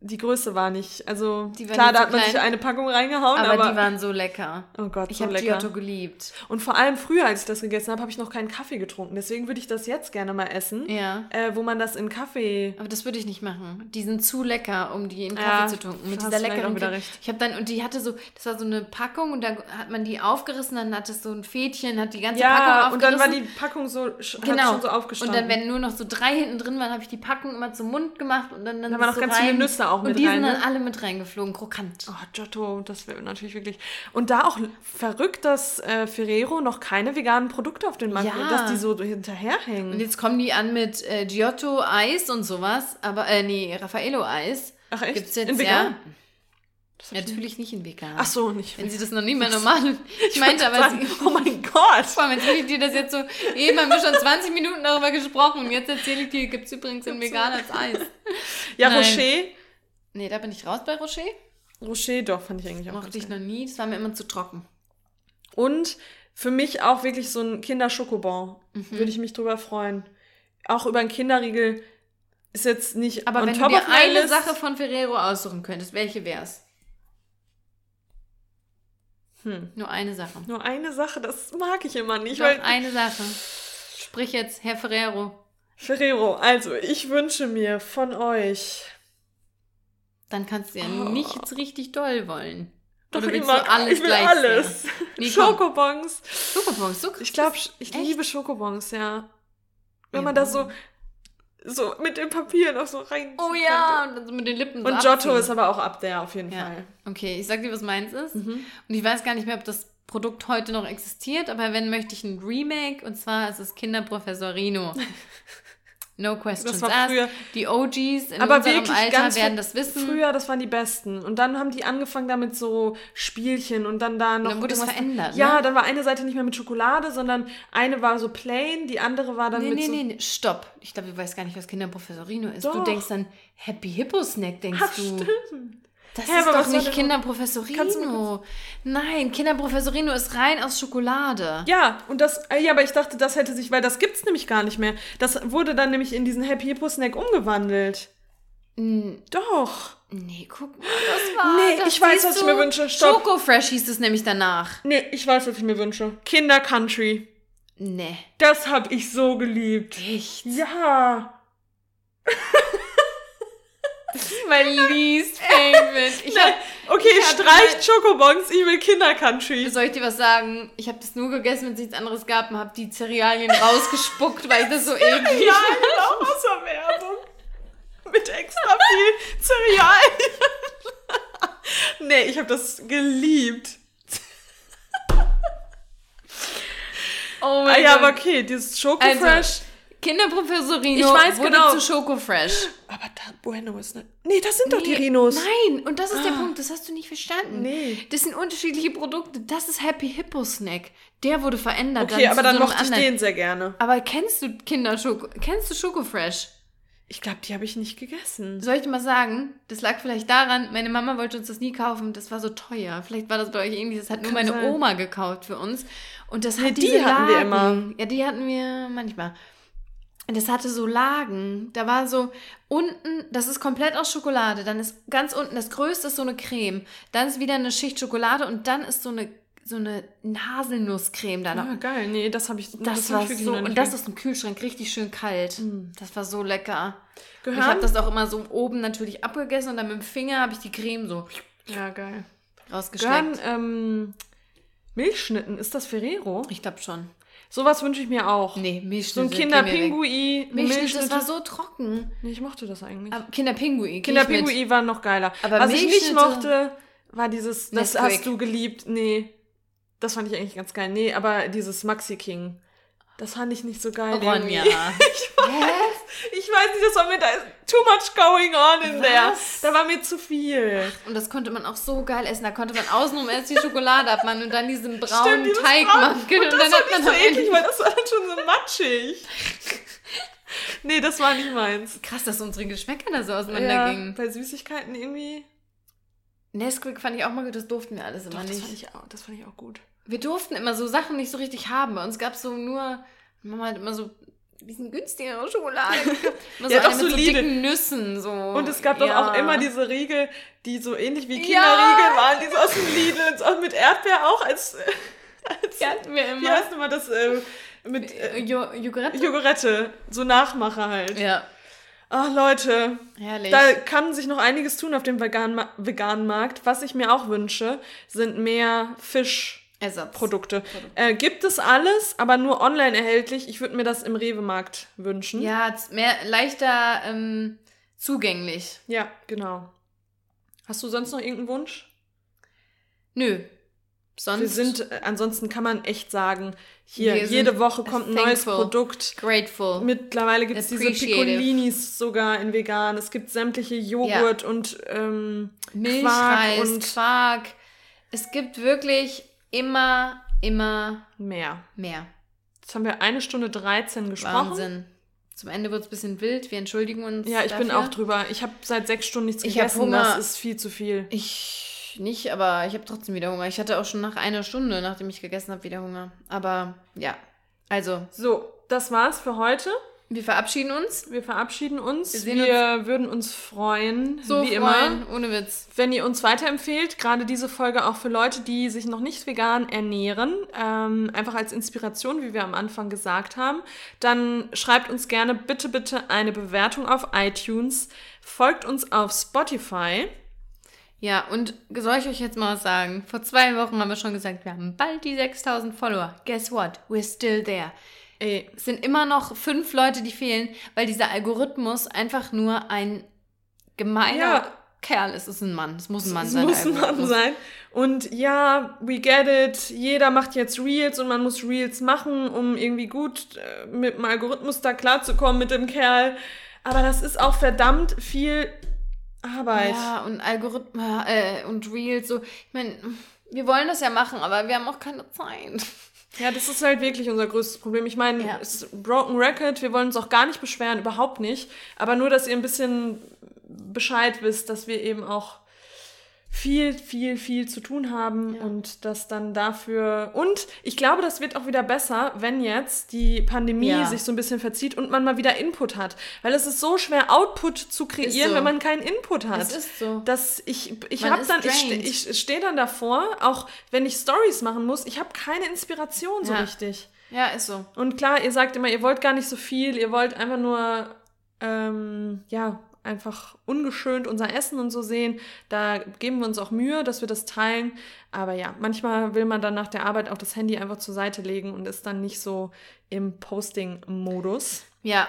die Größe war nicht, also klar, da so hat man sich klein. eine Packung reingehauen, Aber, aber, die waren so lecker. oh Gott, Ich so habe lecker. Giotto geliebt. Und vor allem früher, als ich das gegessen habe, habe ich noch keinen Kaffee getrunken. Deswegen würde ich das jetzt gerne mal essen, Ja. äh, wo man das in Kaffee. Aber das würde ich nicht machen. Die sind zu lecker, um die in Kaffee Ja, zu tunken. Mit dieser leckeren wieder recht. Ich habe dann und die hatte so, das war so eine Packung und dann hat man die aufgerissen, dann hat es so ein Fädchen, hat die ganze Ja, Packung und dann aufgerissen. war die Packung so genau schon so aufgestanden. Und dann, wenn nur noch so drei hinten drin waren, habe ich die Packung immer zum Mund gemacht und dann dann Da waren noch so ganz rein. viele Nüsse auch mit Und die rein, sind dann ne? alle mit reingeflogen, krokant. Oh, Giotto, das wäre natürlich wirklich. Und da auch verrückt, dass äh, Ferrero noch keine veganen Produkte auf den Markt Ja. bringt, dass die so Und hinterherhängen. jetzt kommen die an mit äh, Giotto Eis und sowas, aber äh, nee, Raffaello Eis. Ach echt? Gibt's jetzt in vegan? Ich nicht- Natürlich nicht in vegan. Ach so, nicht. Wenn sie das noch nie mal normal. Ich meinte aber, sagen, sie, oh mein Gott. vor allem will ich dir das jetzt so, eben haben wir schon 20 Minuten darüber gesprochen und jetzt erzähle ich dir, gibt es übrigens in vegan als Eis. Ja, Nein. Rocher. Nee, da bin ich raus bei Rocher. Rocher, doch, fand ich eigentlich auch Mochte ich noch nie, das war mir immer zu trocken. Und für mich auch wirklich so ein Kinderschokobon. Mhm. Würde ich mich drüber freuen. Auch über einen Kinderriegel ist jetzt nicht Aber wenn du dir eine list. Sache von Ferrero aussuchen könntest, welche wär's? Hm. Nur eine Sache. Nur eine Sache, das mag ich immer nicht. Doch, Weil eine Sache. Sprich jetzt, Herr Ferrero. Ferrero, also ich wünsche mir von euch. Dann kannst du ja Oh. nichts richtig doll wollen. Doch, Oder willst du alles ich will gleich alles. [LAUGHS] Nee. Schokobons. Schokobons, so Ich glaube, ich Echt? liebe Schokobons, ja. Wenn Ja. man das so, so mit dem Papier noch so rein. Oh ja, und dann so mit den Lippen so Und Giotto abziehen. ist aber auch ab der auf jeden Ja. Fall. Okay, ich sag dir, was meins ist. Mhm. Und ich weiß gar nicht mehr, ob das Produkt heute noch existiert, aber wenn, möchte ich ein Remake. Und zwar ist es Kinderprofessor Rino. [LAUGHS] No questions Das war asked. früher- Die OGs in Aber unserem wirklich Alter ganz werden das wissen. Früher, das waren die besten. Und dann haben die angefangen damit so Spielchen und dann da noch. dann wurde es verändert, Ja, ne? dann war eine Seite nicht mehr mit Schokolade, sondern eine war so plain, die andere war dann Nee, mit nee, so. nee, nee, stopp. Ich glaube, du weißt gar nicht, was Kinderprofessor Rino ist. Du Doch. denkst dann Happy Hippo Snack, denkst Ach, du. stimmt. Das Hä, ist doch nicht denn- Kinderprofessor Kannst du mir Rino. Nein, Kinderprofessor Rino ist rein aus Schokolade. Ja, und das, äh, ja, aber ich dachte, das hätte sich, weil das gibt's nämlich gar nicht mehr. Das wurde dann nämlich in diesen Happy Hippo Snack umgewandelt. Mm, Doch. Nee, guck mal, das war. Nee, das ich weiß, was ich mir wünsche. Stopp. Schoko Fresh hieß es nämlich danach. Nee, ich weiß, was ich mir wünsche. Kinder Country. Nee. Das hab ich so geliebt. Echt? Ja. [LAUGHS] [LAUGHS] Mein least [LAUGHS] favorite. Ich hab, Okay, ich streicht Schokobons, ich will Kinder Country. soll ich dir was sagen? Ich habe das nur gegessen, wenn es nichts anderes gab und habe die Cerealien rausgespuckt, weil ich das so [LAUGHS] eklig Ja, genau, außer Werbung. Mit extra viel Cerealien. nee, ich habe das geliebt. Oh Ah mein ja, Gott. aber okay, dieses Schoko Also, Fresh. Kinderprofessor Rino Ich weiß wurde genau. zu Schoko Fresh. Aber Bueno ist nicht. Nee, das sind doch die Nee, Rinos. Nein, und das ist der Ah. Punkt, das hast du nicht verstanden. Nee. Das sind unterschiedliche Produkte. Das ist Happy Hippo Snack. Der wurde verändert. Okay, aber zu dann so mochte ich anderen. den sehr gerne. Aber kennst du Kinderschoko? Kennst du Schoko Fresh? Ich glaube, die habe ich nicht gegessen. Soll ich dir mal sagen, das lag vielleicht daran, meine Mama wollte uns das nie kaufen, das war so teuer. Vielleicht war das bei euch ähnlich, das hat nur Kann meine sein. Oma gekauft für uns. Und das Nee, hat die hatten wir Lagen. immer. Ja, die hatten wir manchmal. Das hatte so Lagen. Da war so unten, das ist komplett aus Schokolade. Dann ist ganz unten, das größte ist so eine Creme. Dann ist wieder eine Schicht Schokolade und dann ist so eine, so eine Haselnusscreme da noch. Ah, geil. Nee, das habe ich Das, hab war ich so, und das ist im Kühlschrank richtig schön kalt. Das war so lecker. Und Ich Gehören? habe das auch immer so oben natürlich abgegessen und dann mit dem Finger habe ich die Creme so Ja, geil. Gehören rausgeschleckt. ähm, Milchschnitten, ist das Ferrero? Ich glaube schon. Sowas wünsche ich mir auch. Nee, So ein Milchschnitte. Kinderpingui, eine Milchschnitte, das Milchschnitte. war so trocken. nee, ich mochte das eigentlich. Aber Kinderpingui. Kinderpingui war noch geiler. Aber Was ich nicht Milchschnitte- mochte, war dieses, das Nesquik. hast du geliebt. Nee, das fand ich eigentlich ganz geil. Nee, aber dieses Maxi King, das fand ich nicht so geil. Ronja. [LAUGHS] irgendwie. Ich weiß nicht, das war mir da too much going on in there. Was? Da war mir zu viel. Und das konnte man auch so geil essen. Da konnte man außenrum erst die Schokolade abmachen und dann diesen braunen dieses Teig Braun- machen. Und Und das dann war hat man nicht so eklig, weil das war dann schon so matschig. [LAUGHS] nee, das war nicht meins. Krass, dass unsere Geschmäcker da so Ja, auseinandergingen. bei Süßigkeiten irgendwie. Nesquik fand ich auch mal gut, das durften wir alles immer Doch, das, nicht. fand ich auch, das fand ich auch gut. Wir durften immer so Sachen nicht so richtig haben. Bei uns gab es so nur, Mama hat immer so diesen günstigeren Schokolade. [LAUGHS] Immer so Ja, doch, mit so solide. dicken Nüssen. So. Und es gab doch ja. auch immer diese Riegel, die so ähnlich wie Ja. Kinderriegel waren, die so aus dem Lidl und mit Erdbeer auch als, [LAUGHS] als Die hatten wir wie immer. heißt immer das, äh, mit Äh, Jo-? Jogurette, so Nachmacher halt. Ja, Ach Leute, herrlich. da kann sich noch einiges tun auf dem veganen, veganen Markt. Was ich mir auch wünsche, sind mehr Fischprodukte. Ersatz. Äh, gibt es alles, aber nur online erhältlich. Ich würde mir das im Rewe-Markt wünschen. Ja, es ist mehr, leichter ähm, zugänglich. ja, genau. Hast du sonst noch irgendeinen Wunsch? Nö. Sonst Wir sind, äh, ansonsten kann man echt sagen, hier, jede Woche kommt ein neues. Produkt. grateful. Mittlerweile gibt es diese. Piccolinis sogar in vegan. Es gibt sämtliche Joghurt und ähm, Milchreis, Quark und Quark. Es gibt wirklich immer, immer mehr. mehr. Jetzt haben wir eine Stunde 13 gesprochen. Wahnsinn. Zum Ende wird es ein bisschen wild. Wir entschuldigen uns. Ja, ich bin dafür. auch drüber. Ich habe seit sechs Stunden nichts Ich gegessen. Hunger. Das ist viel zu viel. Ich nicht, aber ich habe trotzdem wieder Hunger. Ich hatte auch schon nach einer Stunde, nachdem ich gegessen habe, wieder Hunger. Aber ja, also, So, das war's für heute. Wir verabschieden uns. Wir verabschieden uns. Wir Wir, sehen würden uns freuen, So wie freuen, immer, ohne Witz. wenn ihr uns weiterempfehlt. Gerade diese Folge auch für Leute, die sich noch nicht vegan ernähren. Ähm, einfach als Inspiration, wie wir am Anfang gesagt haben. Dann schreibt uns gerne bitte, bitte eine Bewertung auf iTunes. Folgt uns auf Spotify. Ja, und soll ich euch jetzt mal was sagen? Vor zwei Wochen haben wir schon gesagt, wir haben bald die 6000 Follower. Guess what? We're still there. Ey, Es sind immer noch fünf Leute, die fehlen, weil dieser Algorithmus einfach nur ein gemeiner Ja. Kerl ist. Es ist ein Mann. Es muss ein Mann Es sein. muss ein Mann sein. Und ja, we get it. Jeder macht jetzt Reels und man muss Reels machen, um irgendwie gut äh, mit dem Algorithmus da klarzukommen mit dem Kerl. Aber das ist auch verdammt viel Arbeit. Ja, und Algorithmen äh, und Reels, so. Ich meine, wir wollen das ja machen, aber wir haben auch keine Zeit. Ja, das ist halt wirklich unser größtes Problem. Ich meine, Ja. es ist Broken Record, wir wollen uns auch gar nicht beschweren, überhaupt nicht. Aber nur, dass ihr ein bisschen Bescheid wisst, dass wir eben auch viel, viel, viel zu tun haben Ja. und das dann dafür. Und ich glaube, das wird auch wieder besser, wenn jetzt die Pandemie Ja. sich so ein bisschen verzieht und man mal wieder Input hat. Weil es ist so schwer, Output zu kreieren, so. wenn man keinen Input hat. Es ist so. dass ich ich habe dann ich, ich stehe dann davor, auch wenn ich Stories machen muss, ich habe keine Inspiration so Ja. richtig. Ja, ist so. Und klar, ihr sagt immer, ihr wollt gar nicht so viel, ihr wollt einfach nur ähm, ja einfach ungeschönt unser Essen und so sehen. Da geben wir uns auch Mühe, dass wir das teilen. Aber ja, manchmal will man dann nach der Arbeit auch das Handy einfach zur Seite legen und ist dann nicht so im Posting-Modus. Ja.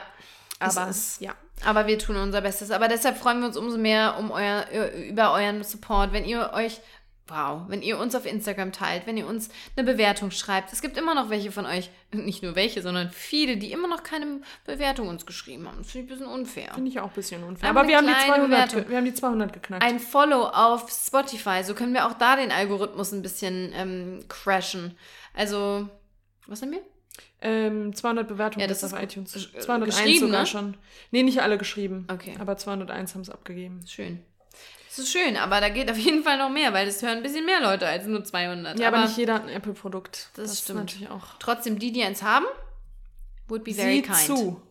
Aber ja. Aber wir tun unser Bestes. Aber deshalb freuen wir uns umso mehr um euer, über euren Support, wenn ihr euch, wow, wenn ihr uns auf Instagram teilt, wenn ihr uns eine Bewertung schreibt. Es gibt immer noch welche von euch, [LAUGHS] nicht nur welche, sondern viele, die immer noch keine Bewertung uns geschrieben haben. Das finde ich ein bisschen unfair. Finde ich auch ein bisschen unfair. Aber Aber wir haben, die kleine 200, Bewertung. ge- wir haben die 200 geknackt. Ein Follow auf Spotify, so können wir auch da den Algorithmus ein bisschen ähm, crashen. Also, was haben wir? Ähm, 200 Bewertungen Ja, das ist auf iTunes. Gesch- 201 geschrieben, sogar ne? schon. Nee, nicht alle geschrieben. Okay. Aber 201 haben es abgegeben. Schön. Das ist schön, aber da geht auf jeden Fall noch mehr, weil das hören ein bisschen mehr Leute als nur 200. Ja, aber, nicht jeder hat ein Apple-Produkt. Das stimmt. Ist natürlich auch. Trotzdem, die, die eins haben, would be very Sieh kind. zu.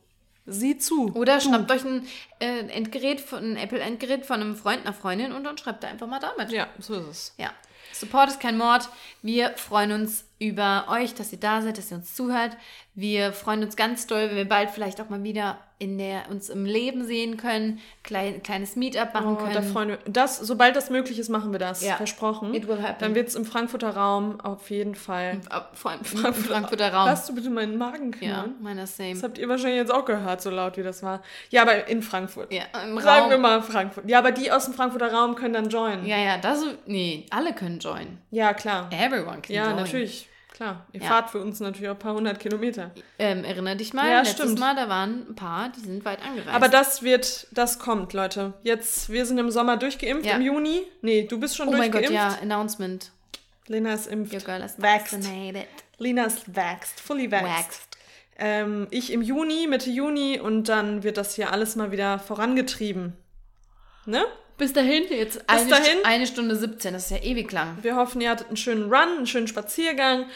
Sieh zu. Oder schnappt euch ein äh, Endgerät, von, ein Apple-Endgerät von einem Freund, einer Freundin und dann schreibt da einfach mal damit. Ja, so ist es. Ja. Support ist kein Mord. Wir freuen uns über euch, dass ihr da seid, dass ihr uns zuhört. Wir freuen uns ganz doll, wenn wir bald vielleicht auch mal wieder in der uns im Leben sehen können, klein, kleines Meetup machen Oh, können. da freuen wir das, sobald das möglich ist, machen wir das. Ja. Versprochen. It will happen. Dann wird es im Frankfurter Raum auf jeden Fall. Vor allem im Frankfurter Raum. Lass du bitte meinen Magen Ja, knurren? meiner same. Das habt ihr wahrscheinlich jetzt auch gehört, so laut wie das war. Ja, aber in Frankfurt. Ja, im Sagen Raum. wir mal Frankfurt. Ja, aber die aus dem Frankfurter Raum können dann joinen. Ja, ja, das, nee, alle können joinen. Ja, klar. Everyone can Ja, join. natürlich. Klar. Ihr Ja. fahrt für uns natürlich auch ein paar hundert Kilometer. Ähm, erinnere dich mal, Ja, letztes stimmt. Mal, da waren ein paar, die sind weit angereist. Aber das wird, das kommt, Leute. Jetzt, wir sind im Sommer durchgeimpft, Ja. im Juni. Nee, du bist schon oh mein durchgeimpft. Gott, ja, Announcement. Lena ist impft. Your girl is Waxed. vaccinated. Lena ist waxed, fully waxed. Waxed. Ähm, ich im Juni, Mitte Juni und dann wird das hier alles mal wieder vorangetrieben. Ne? Bis dahin, jetzt eine, dahin. Eine Stunde 17, das ist ja ewig lang. Wir hoffen, ihr hattet einen schönen Run, einen schönen Spaziergang.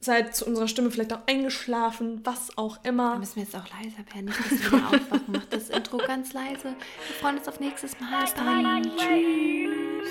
Seid zu unserer Stimme vielleicht auch eingeschlafen, was auch Da immer. müssen wir jetzt auch leiser werden, nicht, dass wir wieder aufwachen. Macht das Intro ganz leise. Wir freuen uns auf nächstes Mal. Bis dann. Tschüss.